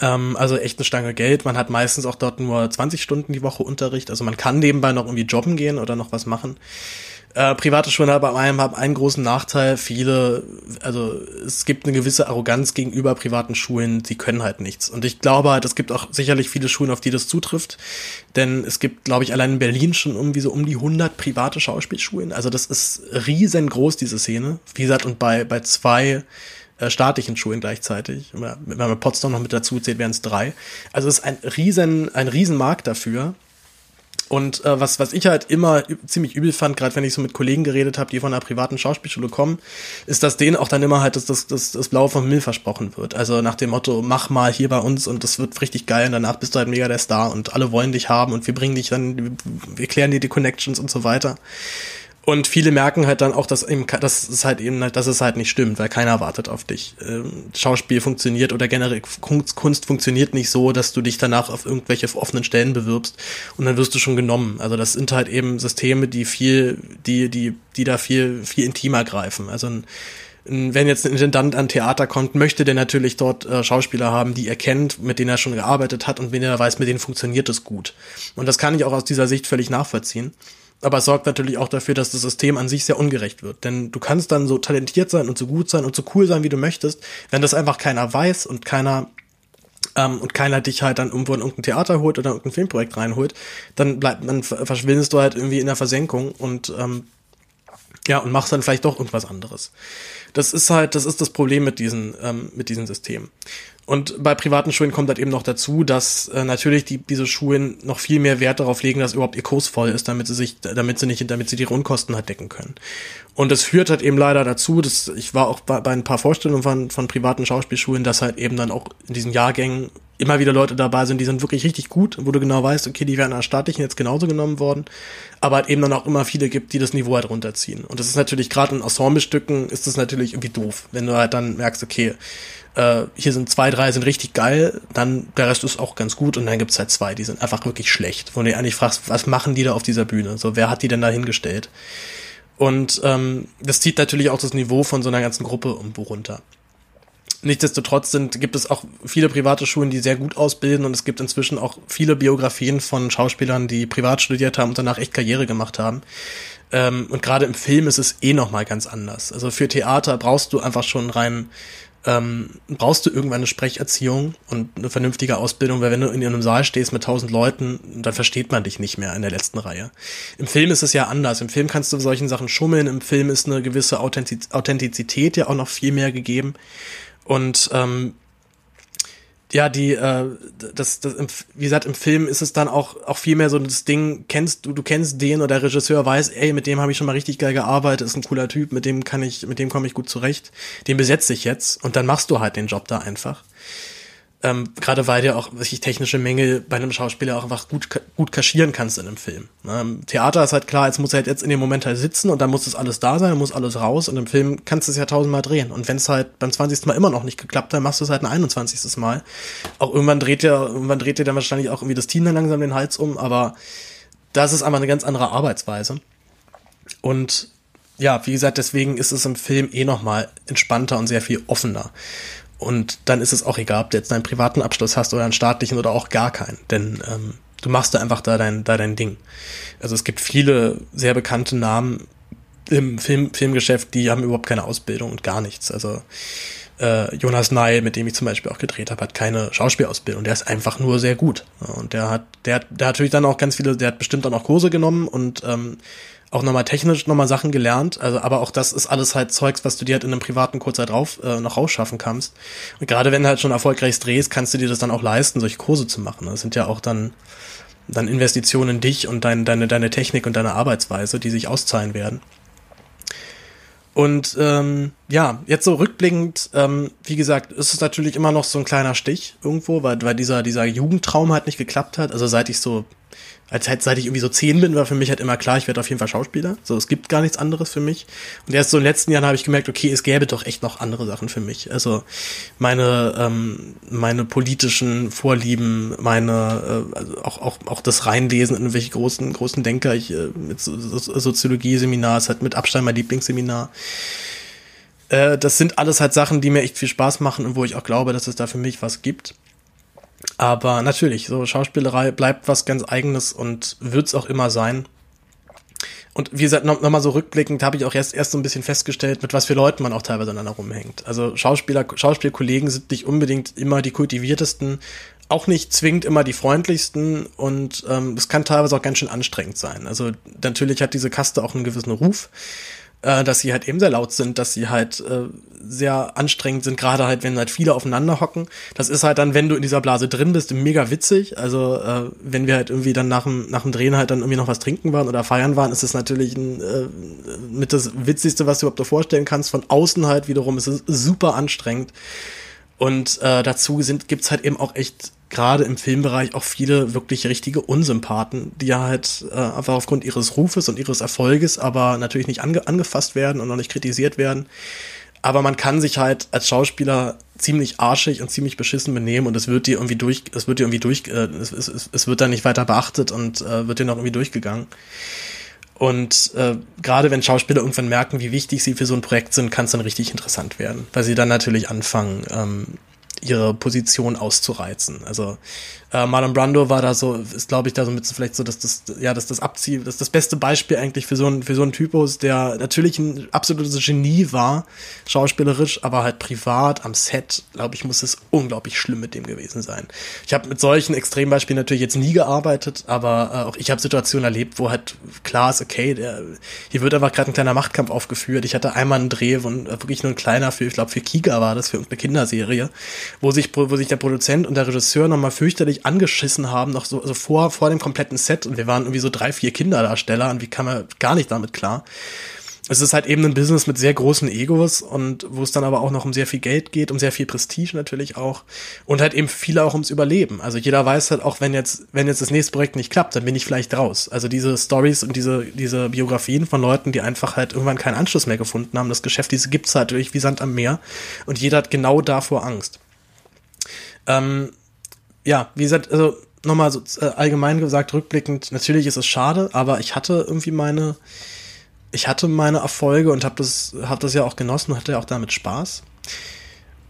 Speaker 1: Ähm, also echt eine Stange Geld. Man hat meistens auch dort nur 20 Stunden die Woche Unterricht. Also man kann nebenbei noch irgendwie jobben gehen oder noch was machen. Äh, private Schulen haben einem haben einen großen Nachteil. Viele, also es gibt eine gewisse Arroganz gegenüber privaten Schulen. Sie können halt nichts. Und ich glaube halt, es gibt auch sicherlich viele Schulen, auf die das zutrifft. Denn es gibt, glaube ich, allein in Berlin schon irgendwie so um die 100 private Schauspielschulen. Also das ist riesengroß, diese Szene. Wie gesagt, und bei, bei zwei äh, staatlichen Schulen gleichzeitig. Wenn man Potsdam noch mit dazu zählt, wären es drei. Also es ist ein riesen, ein Riesenmarkt dafür. Und äh, was, was ich halt immer ziemlich übel fand, gerade wenn ich so mit Kollegen geredet habe, die von einer privaten Schauspielschule kommen, ist, dass denen auch dann immer halt das, das, das, das Blaue vom Himmel versprochen wird. Also nach dem Motto, mach mal hier bei uns und das wird richtig geil und danach bist du halt mega der Star und alle wollen dich haben und wir bringen dich dann, wir klären dir die Connections und so weiter. Und viele merken halt dann auch, dass, eben, dass es halt eben, dass es halt nicht stimmt, weil keiner wartet auf dich. Ähm, Schauspiel funktioniert oder generell Kunst, funktioniert nicht so, dass du dich danach auf irgendwelche offenen Stellen bewirbst und dann wirst du schon genommen. Also das sind halt eben Systeme, die viel, die, die, die da viel, viel intimer greifen. Also ein, wenn jetzt ein Intendant an Theater kommt, möchte der natürlich dort äh, Schauspieler haben, die er kennt, mit denen er schon gearbeitet hat und wenn er weiß, mit denen funktioniert es gut. Und das kann ich auch aus dieser Sicht völlig nachvollziehen aber es sorgt natürlich auch dafür, dass das System an sich sehr ungerecht wird. Denn du kannst dann so talentiert sein und so gut sein und so cool sein, wie du möchtest, wenn das einfach keiner weiß und keiner ähm, und keiner dich halt dann irgendwo in irgendein Theater holt oder in irgendein Filmprojekt reinholt, dann bleibt man verschwindest du halt irgendwie in der Versenkung und ähm, ja und machst dann vielleicht doch irgendwas anderes. Das ist halt, das ist das Problem mit diesen ähm, mit diesem System. Und bei privaten Schulen kommt halt eben noch dazu, dass äh, natürlich die, diese Schulen noch viel mehr Wert darauf legen, dass überhaupt ihr Kurs voll ist, damit sie sich, damit sie nicht, damit sie die Rundkosten halt decken können. Und das führt halt eben leider dazu, dass ich war auch bei, bei ein paar Vorstellungen von, von privaten Schauspielschulen, dass halt eben dann auch in diesen Jahrgängen immer wieder Leute dabei sind, die sind wirklich richtig gut, wo du genau weißt, okay, die werden an staatlichen jetzt genauso genommen worden, aber halt eben dann auch immer viele gibt, die das Niveau halt runterziehen. Und das ist natürlich gerade in Ensemblestücken ist das natürlich irgendwie doof, wenn du halt dann merkst, okay, äh, hier sind zwei, drei sind richtig geil, dann der Rest ist auch ganz gut und dann gibt's halt zwei, die sind einfach wirklich schlecht. Wo du eigentlich fragst, was machen die da auf dieser Bühne? So, wer hat die denn da hingestellt? Und ähm, das zieht natürlich auch das Niveau von so einer ganzen Gruppe irgendwo runter. Nichtsdestotrotz sind, gibt es auch viele private Schulen, die sehr gut ausbilden und es gibt inzwischen auch viele Biografien von Schauspielern, die privat studiert haben und danach echt Karriere gemacht haben. Ähm, und gerade im Film ist es eh nochmal ganz anders. Also für Theater brauchst du einfach schon rein ähm, brauchst du irgendwann eine Sprecherziehung und eine vernünftige Ausbildung, weil wenn du in einem Saal stehst mit tausend Leuten, dann versteht man dich nicht mehr in der letzten Reihe. Im Film ist es ja anders. Im Film kannst du solchen Sachen schummeln. Im Film ist eine gewisse Authentiz Authentizität ja auch noch viel mehr gegeben. Und ähm, ja, die, äh, das, das, wie gesagt, im Film ist es dann auch, auch viel mehr so das Ding, kennst du, du kennst den oder der Regisseur weiß, ey, mit dem habe ich schon mal richtig geil gearbeitet, ist ein cooler Typ, mit dem kann ich, mit dem komme ich gut zurecht, den besetze ich jetzt und dann machst du halt den Job da einfach. Ähm, Gerade weil du auch wirklich technische Mängel bei einem Schauspieler auch einfach gut, gut kaschieren kannst in einem Film. Ähm, Theater ist halt klar, jetzt muss er halt jetzt in dem Moment halt sitzen und dann muss das alles da sein, dann muss alles raus und im Film kannst du es ja tausendmal drehen. Und wenn es halt beim 20. Mal immer noch nicht geklappt hat, machst du es halt ein 21. Mal. Auch irgendwann dreht ja, irgendwann dreht dir dann wahrscheinlich auch irgendwie das Team dann langsam den Hals um, aber das ist einfach eine ganz andere Arbeitsweise. Und ja, wie gesagt, deswegen ist es im Film eh nochmal entspannter und sehr viel offener. Und dann ist es auch egal, ob du jetzt einen privaten Abschluss hast oder einen staatlichen oder auch gar keinen. Denn ähm, du machst da einfach da dein, da dein Ding. Also es gibt viele sehr bekannte Namen im Film, Filmgeschäft, die haben überhaupt keine Ausbildung und gar nichts. Also äh, Jonas Ney, mit dem ich zum Beispiel auch gedreht habe, hat keine Schauspielausbildung. Der ist einfach nur sehr gut. Und der hat, der, der hat natürlich dann auch ganz viele, der hat bestimmt auch noch Kurse genommen und ähm, auch nochmal technisch nochmal Sachen gelernt. Also, aber auch das ist alles halt Zeugs, was du dir halt in einem privaten Kurzzeit drauf äh, noch rausschaffen kannst. Und gerade wenn du halt schon erfolgreich drehst, kannst du dir das dann auch leisten, solche Kurse zu machen. Das sind ja auch dann, dann Investitionen in dich und dein, deine, deine Technik und deine Arbeitsweise, die sich auszahlen werden. Und ähm, ja, jetzt so rückblickend, ähm, wie gesagt, ist es natürlich immer noch so ein kleiner Stich irgendwo, weil, weil dieser, dieser Jugendtraum halt nicht geklappt hat. Also seit ich so als halt, seit ich irgendwie so zehn bin, war für mich halt immer klar, ich werde auf jeden Fall Schauspieler. So, es gibt gar nichts anderes für mich. Und erst so in den letzten Jahren habe ich gemerkt, okay, es gäbe doch echt noch andere Sachen für mich. Also meine, ähm, meine politischen Vorlieben, meine, äh, also auch, auch, auch das Reinlesen in irgendwelche großen, großen Denker, ich, äh, mit so, so, Soziologie-Seminar, ist halt mit Abstand mein Lieblingsseminar. Äh, das sind alles halt Sachen, die mir echt viel Spaß machen und wo ich auch glaube, dass es da für mich was gibt. Aber natürlich, so Schauspielerei bleibt was ganz eigenes und wird's auch immer sein. Und wie gesagt, nochmal noch so rückblickend habe ich auch erst, erst so ein bisschen festgestellt, mit was für Leuten man auch teilweise aneinander rumhängt. Also Schauspieler, Schauspielkollegen sind nicht unbedingt immer die kultiviertesten, auch nicht zwingend immer die freundlichsten und ähm, es kann teilweise auch ganz schön anstrengend sein. Also natürlich hat diese Kaste auch einen gewissen Ruf äh, dass sie halt eben sehr laut sind, dass sie halt äh, sehr anstrengend sind, gerade halt, wenn halt viele aufeinander hocken. Das ist halt dann, wenn du in dieser Blase drin bist, mega witzig. Also äh, wenn wir halt irgendwie dann nach dem, nach dem Drehen halt dann irgendwie noch was trinken waren oder feiern waren, ist es natürlich ein, äh, mit das Witzigste, was du überhaupt dir vorstellen kannst. Von außen halt wiederum ist es super anstrengend. Und äh, dazu sind gibt's halt eben auch echt gerade im Filmbereich auch viele wirklich richtige Unsympathen, die ja halt äh, einfach aufgrund ihres Rufes und ihres Erfolges aber natürlich nicht ange angefasst werden und auch nicht kritisiert werden. Aber man kann sich halt als Schauspieler ziemlich arschig und ziemlich beschissen benehmen und es wird dir irgendwie durch, es wird dir irgendwie durch, äh, es, es, es wird dann nicht weiter beachtet und äh, wird dir noch irgendwie durchgegangen. Und äh, gerade wenn Schauspieler irgendwann merken, wie wichtig sie für so ein Projekt sind, kann es dann richtig interessant werden, weil sie dann natürlich anfangen, ähm, ihre Position auszureizen. Also äh, Marlon Brando war da so, ist glaube ich da so mit vielleicht so, dass das, ja, dass das Abzieh, das das beste Beispiel eigentlich für so ein für so einen Typus, der natürlich ein absolutes Genie war, schauspielerisch, aber halt privat am Set, glaube ich, muss es unglaublich schlimm mit dem gewesen sein. Ich habe mit solchen Extrembeispielen natürlich jetzt nie gearbeitet, aber äh, auch ich habe Situationen erlebt, wo halt klar ist, okay, der, hier wird einfach gerade ein kleiner Machtkampf aufgeführt. Ich hatte einmal einen Dreh, wo äh, wirklich nur ein kleiner für, ich glaube, für Kika war das, für irgendeine Kinderserie, wo sich, wo sich der Produzent und der Regisseur nochmal fürchterlich angeschissen haben, noch so also vor, vor dem kompletten Set. Und wir waren irgendwie so drei, vier Kinderdarsteller und wie kam er gar nicht damit klar. Es ist halt eben ein Business mit sehr großen Egos und wo es dann aber auch noch um sehr viel Geld geht, um sehr viel Prestige natürlich auch und halt eben viele auch ums Überleben. Also jeder weiß halt auch, wenn jetzt, wenn jetzt das nächste Projekt nicht klappt, dann bin ich vielleicht raus. Also diese Stories und diese, diese Biografien von Leuten, die einfach halt irgendwann keinen Anschluss mehr gefunden haben, das Geschäft, diese gibt's halt durch wie Sand am Meer und jeder hat genau davor Angst. Ähm, ja, wie gesagt, also nochmal so äh, allgemein gesagt, rückblickend, natürlich ist es schade, aber ich hatte irgendwie meine, ich hatte meine Erfolge und habe das, hab das ja auch genossen, hatte ja auch damit Spaß.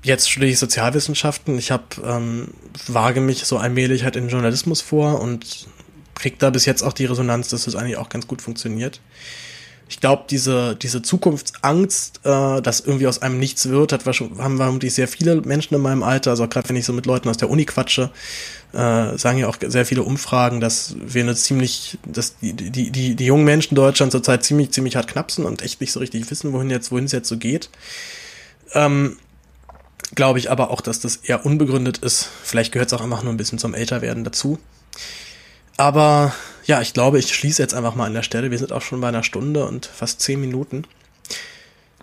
Speaker 1: Jetzt studiere ich Sozialwissenschaften. Ich habe ähm, wage mich so allmählich halt in Journalismus vor und krieg da bis jetzt auch die Resonanz, dass das eigentlich auch ganz gut funktioniert ich glaube, diese, diese Zukunftsangst, äh, dass irgendwie aus einem nichts wird, hat, haben vermutlich sehr viele Menschen in meinem Alter, also gerade wenn ich so mit Leuten aus der Uni quatsche, äh, sagen ja auch sehr viele Umfragen, dass wir eine ziemlich, dass die, die, die, die jungen Menschen in Deutschland zurzeit ziemlich, ziemlich hart knapsen und echt nicht so richtig wissen, wohin jetzt, wohin es jetzt so geht. Ähm, glaube ich aber auch, dass das eher unbegründet ist. Vielleicht gehört es auch einfach nur ein bisschen zum Älterwerden dazu. Aber ja, ich glaube, ich schließe jetzt einfach mal an der Stelle. Wir sind auch schon bei einer Stunde und fast zehn Minuten.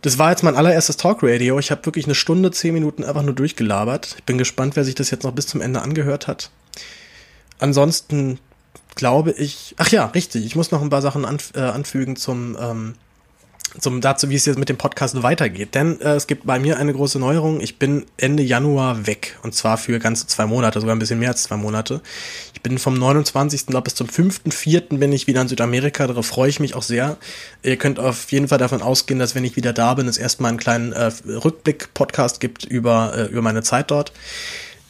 Speaker 1: Das war jetzt mein allererstes Talkradio. Ich habe wirklich eine Stunde, zehn Minuten einfach nur durchgelabert. Ich bin gespannt, wer sich das jetzt noch bis zum Ende angehört hat. Ansonsten glaube ich, ach ja, richtig, ich muss noch ein paar Sachen anf äh, anfügen zum, ähm, zum dazu, wie es jetzt mit dem Podcast weitergeht. Denn äh, es gibt bei mir eine große Neuerung. Ich bin Ende Januar weg. Und zwar für ganze zwei Monate, sogar ein bisschen mehr als zwei Monate. Ich bin vom 29. Glaub, bis zum 5.4. bin ich wieder in Südamerika. Darauf freue ich mich auch sehr. Ihr könnt auf jeden Fall davon ausgehen, dass wenn ich wieder da bin, es erstmal einen kleinen äh, Rückblick-Podcast gibt über, äh, über meine Zeit dort.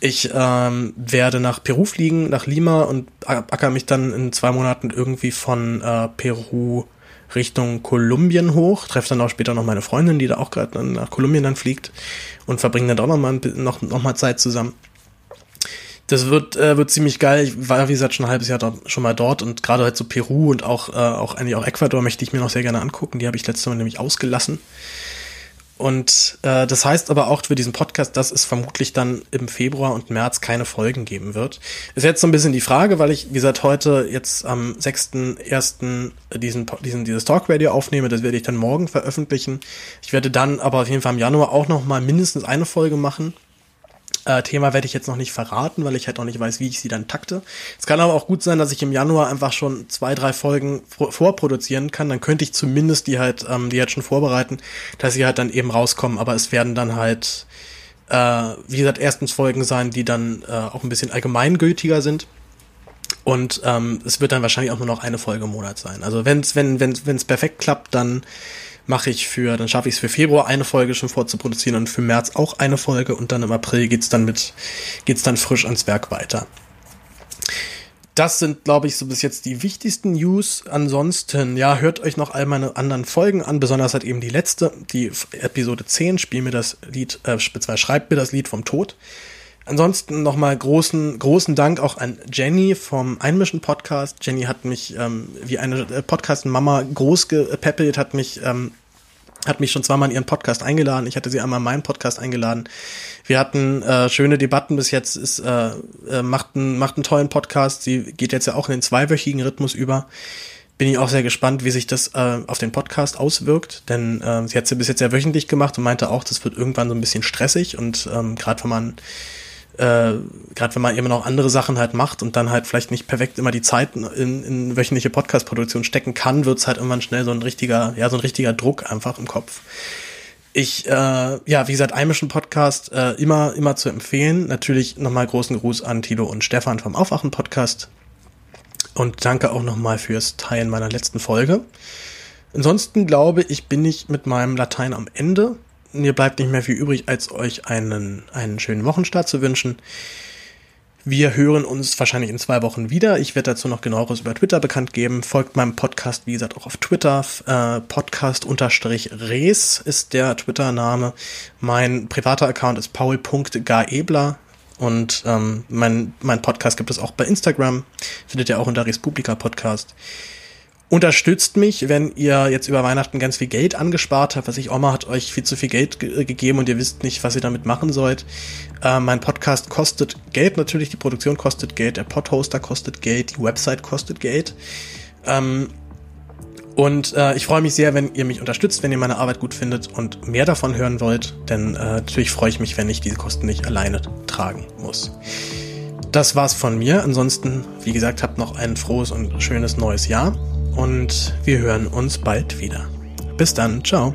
Speaker 1: Ich ähm, werde nach Peru fliegen, nach Lima und acker mich dann in zwei Monaten irgendwie von äh, Peru Richtung Kolumbien hoch, treffe dann auch später noch meine Freundin, die da auch gerade nach Kolumbien dann fliegt und verbringen dann auch noch mal, noch, noch mal Zeit zusammen. Das wird, äh, wird ziemlich geil. Ich war, wie gesagt, schon ein halbes Jahr dort, schon mal dort und gerade halt so Peru und auch, äh, auch eigentlich auch Ecuador möchte ich mir noch sehr gerne angucken. Die habe ich letztes Mal nämlich ausgelassen. Und äh, das heißt aber auch für diesen Podcast, dass es vermutlich dann im Februar und März keine Folgen geben wird. Ist jetzt so ein bisschen die Frage, weil ich, wie gesagt, heute jetzt am 6.1. diesen, diesen, dieses Talkradio aufnehme. Das werde ich dann morgen veröffentlichen. Ich werde dann aber auf jeden Fall im Januar auch noch mal mindestens eine Folge machen. Äh, Thema werde ich jetzt noch nicht verraten, weil ich halt noch nicht weiß, wie ich sie dann takte. Es kann aber auch gut sein, dass ich im Januar einfach schon zwei, drei Folgen vorproduzieren kann. Dann könnte ich zumindest die halt, ähm, die halt schon vorbereiten, dass sie halt dann eben rauskommen. Aber es werden dann halt, äh, wie gesagt, erstens Folgen sein, die dann äh, auch ein bisschen allgemeingültiger sind. Und ähm, es wird dann wahrscheinlich auch nur noch eine Folge im Monat sein. Also wenn's, wenn es wenn, perfekt klappt, dann mache ich für, dann schaffe ich es für Februar eine Folge schon vorzuproduzieren und für März auch eine Folge und dann im April geht's dann mit, geht's dann frisch ans Werk weiter. Das sind, glaube ich, so bis jetzt die wichtigsten News. Ansonsten, ja, hört euch noch all meine anderen Folgen an, besonders halt eben die letzte, die Episode 10, spiel mir das Lied, äh, schreibt mir das Lied vom Tod. Ansonsten nochmal großen, großen Dank auch an Jenny vom Einmischen Podcast. Jenny hat mich ähm, wie eine äh, Podcast-Mama groß gepäppelt, hat mich ähm, hat mich schon zweimal in ihren Podcast eingeladen. Ich hatte sie einmal in meinen Podcast eingeladen. Wir hatten äh, schöne Debatten bis jetzt. Ist, äh, äh, macht, einen, macht einen tollen Podcast. Sie geht jetzt ja auch in den zweiwöchigen Rhythmus über. Bin ich auch sehr gespannt, wie sich das äh, auf den Podcast auswirkt. Denn äh, sie hat sie bis jetzt ja wöchentlich gemacht und meinte auch, das wird irgendwann so ein bisschen stressig. Und ähm, gerade wenn man äh, gerade wenn man immer noch andere Sachen halt macht und dann halt vielleicht nicht perfekt immer die Zeit in, in wöchentliche Podcast-Produktion stecken kann, wird's halt irgendwann schnell so ein richtiger, ja, so ein richtiger Druck einfach im Kopf. Ich, äh, ja, wie gesagt, Eimischen Podcast äh, immer, immer zu empfehlen. Natürlich nochmal großen Gruß an Tilo und Stefan vom Aufwachen Podcast. Und danke auch nochmal fürs Teilen meiner letzten Folge. Ansonsten glaube ich, bin ich mit meinem Latein am Ende mir bleibt nicht mehr viel übrig, als euch einen, einen schönen Wochenstart zu wünschen. Wir hören uns wahrscheinlich in zwei Wochen wieder. Ich werde dazu noch genaueres über Twitter bekannt geben. Folgt meinem Podcast, wie gesagt, auch auf Twitter. Äh, Podcast-Res ist der Twitter-Name. Mein privater Account ist paul.gaebler. Und ähm, mein, mein Podcast gibt es auch bei Instagram. Findet ihr auch unter Respublika Podcast. Unterstützt mich, wenn ihr jetzt über Weihnachten ganz viel Geld angespart habt. Was ich, Oma hat euch viel zu viel Geld ge äh, gegeben und ihr wisst nicht, was ihr damit machen sollt. Äh, mein Podcast kostet Geld natürlich, die Produktion kostet Geld, der Podhoster kostet Geld, die Website kostet Geld. Ähm, und äh, ich freue mich sehr, wenn ihr mich unterstützt, wenn ihr meine Arbeit gut findet und mehr davon hören wollt. Denn äh, natürlich freue ich mich, wenn ich diese Kosten nicht alleine tragen muss. Das war's von mir. Ansonsten, wie gesagt, habt noch ein frohes und schönes neues Jahr und wir hören uns bald wieder. Bis dann, ciao.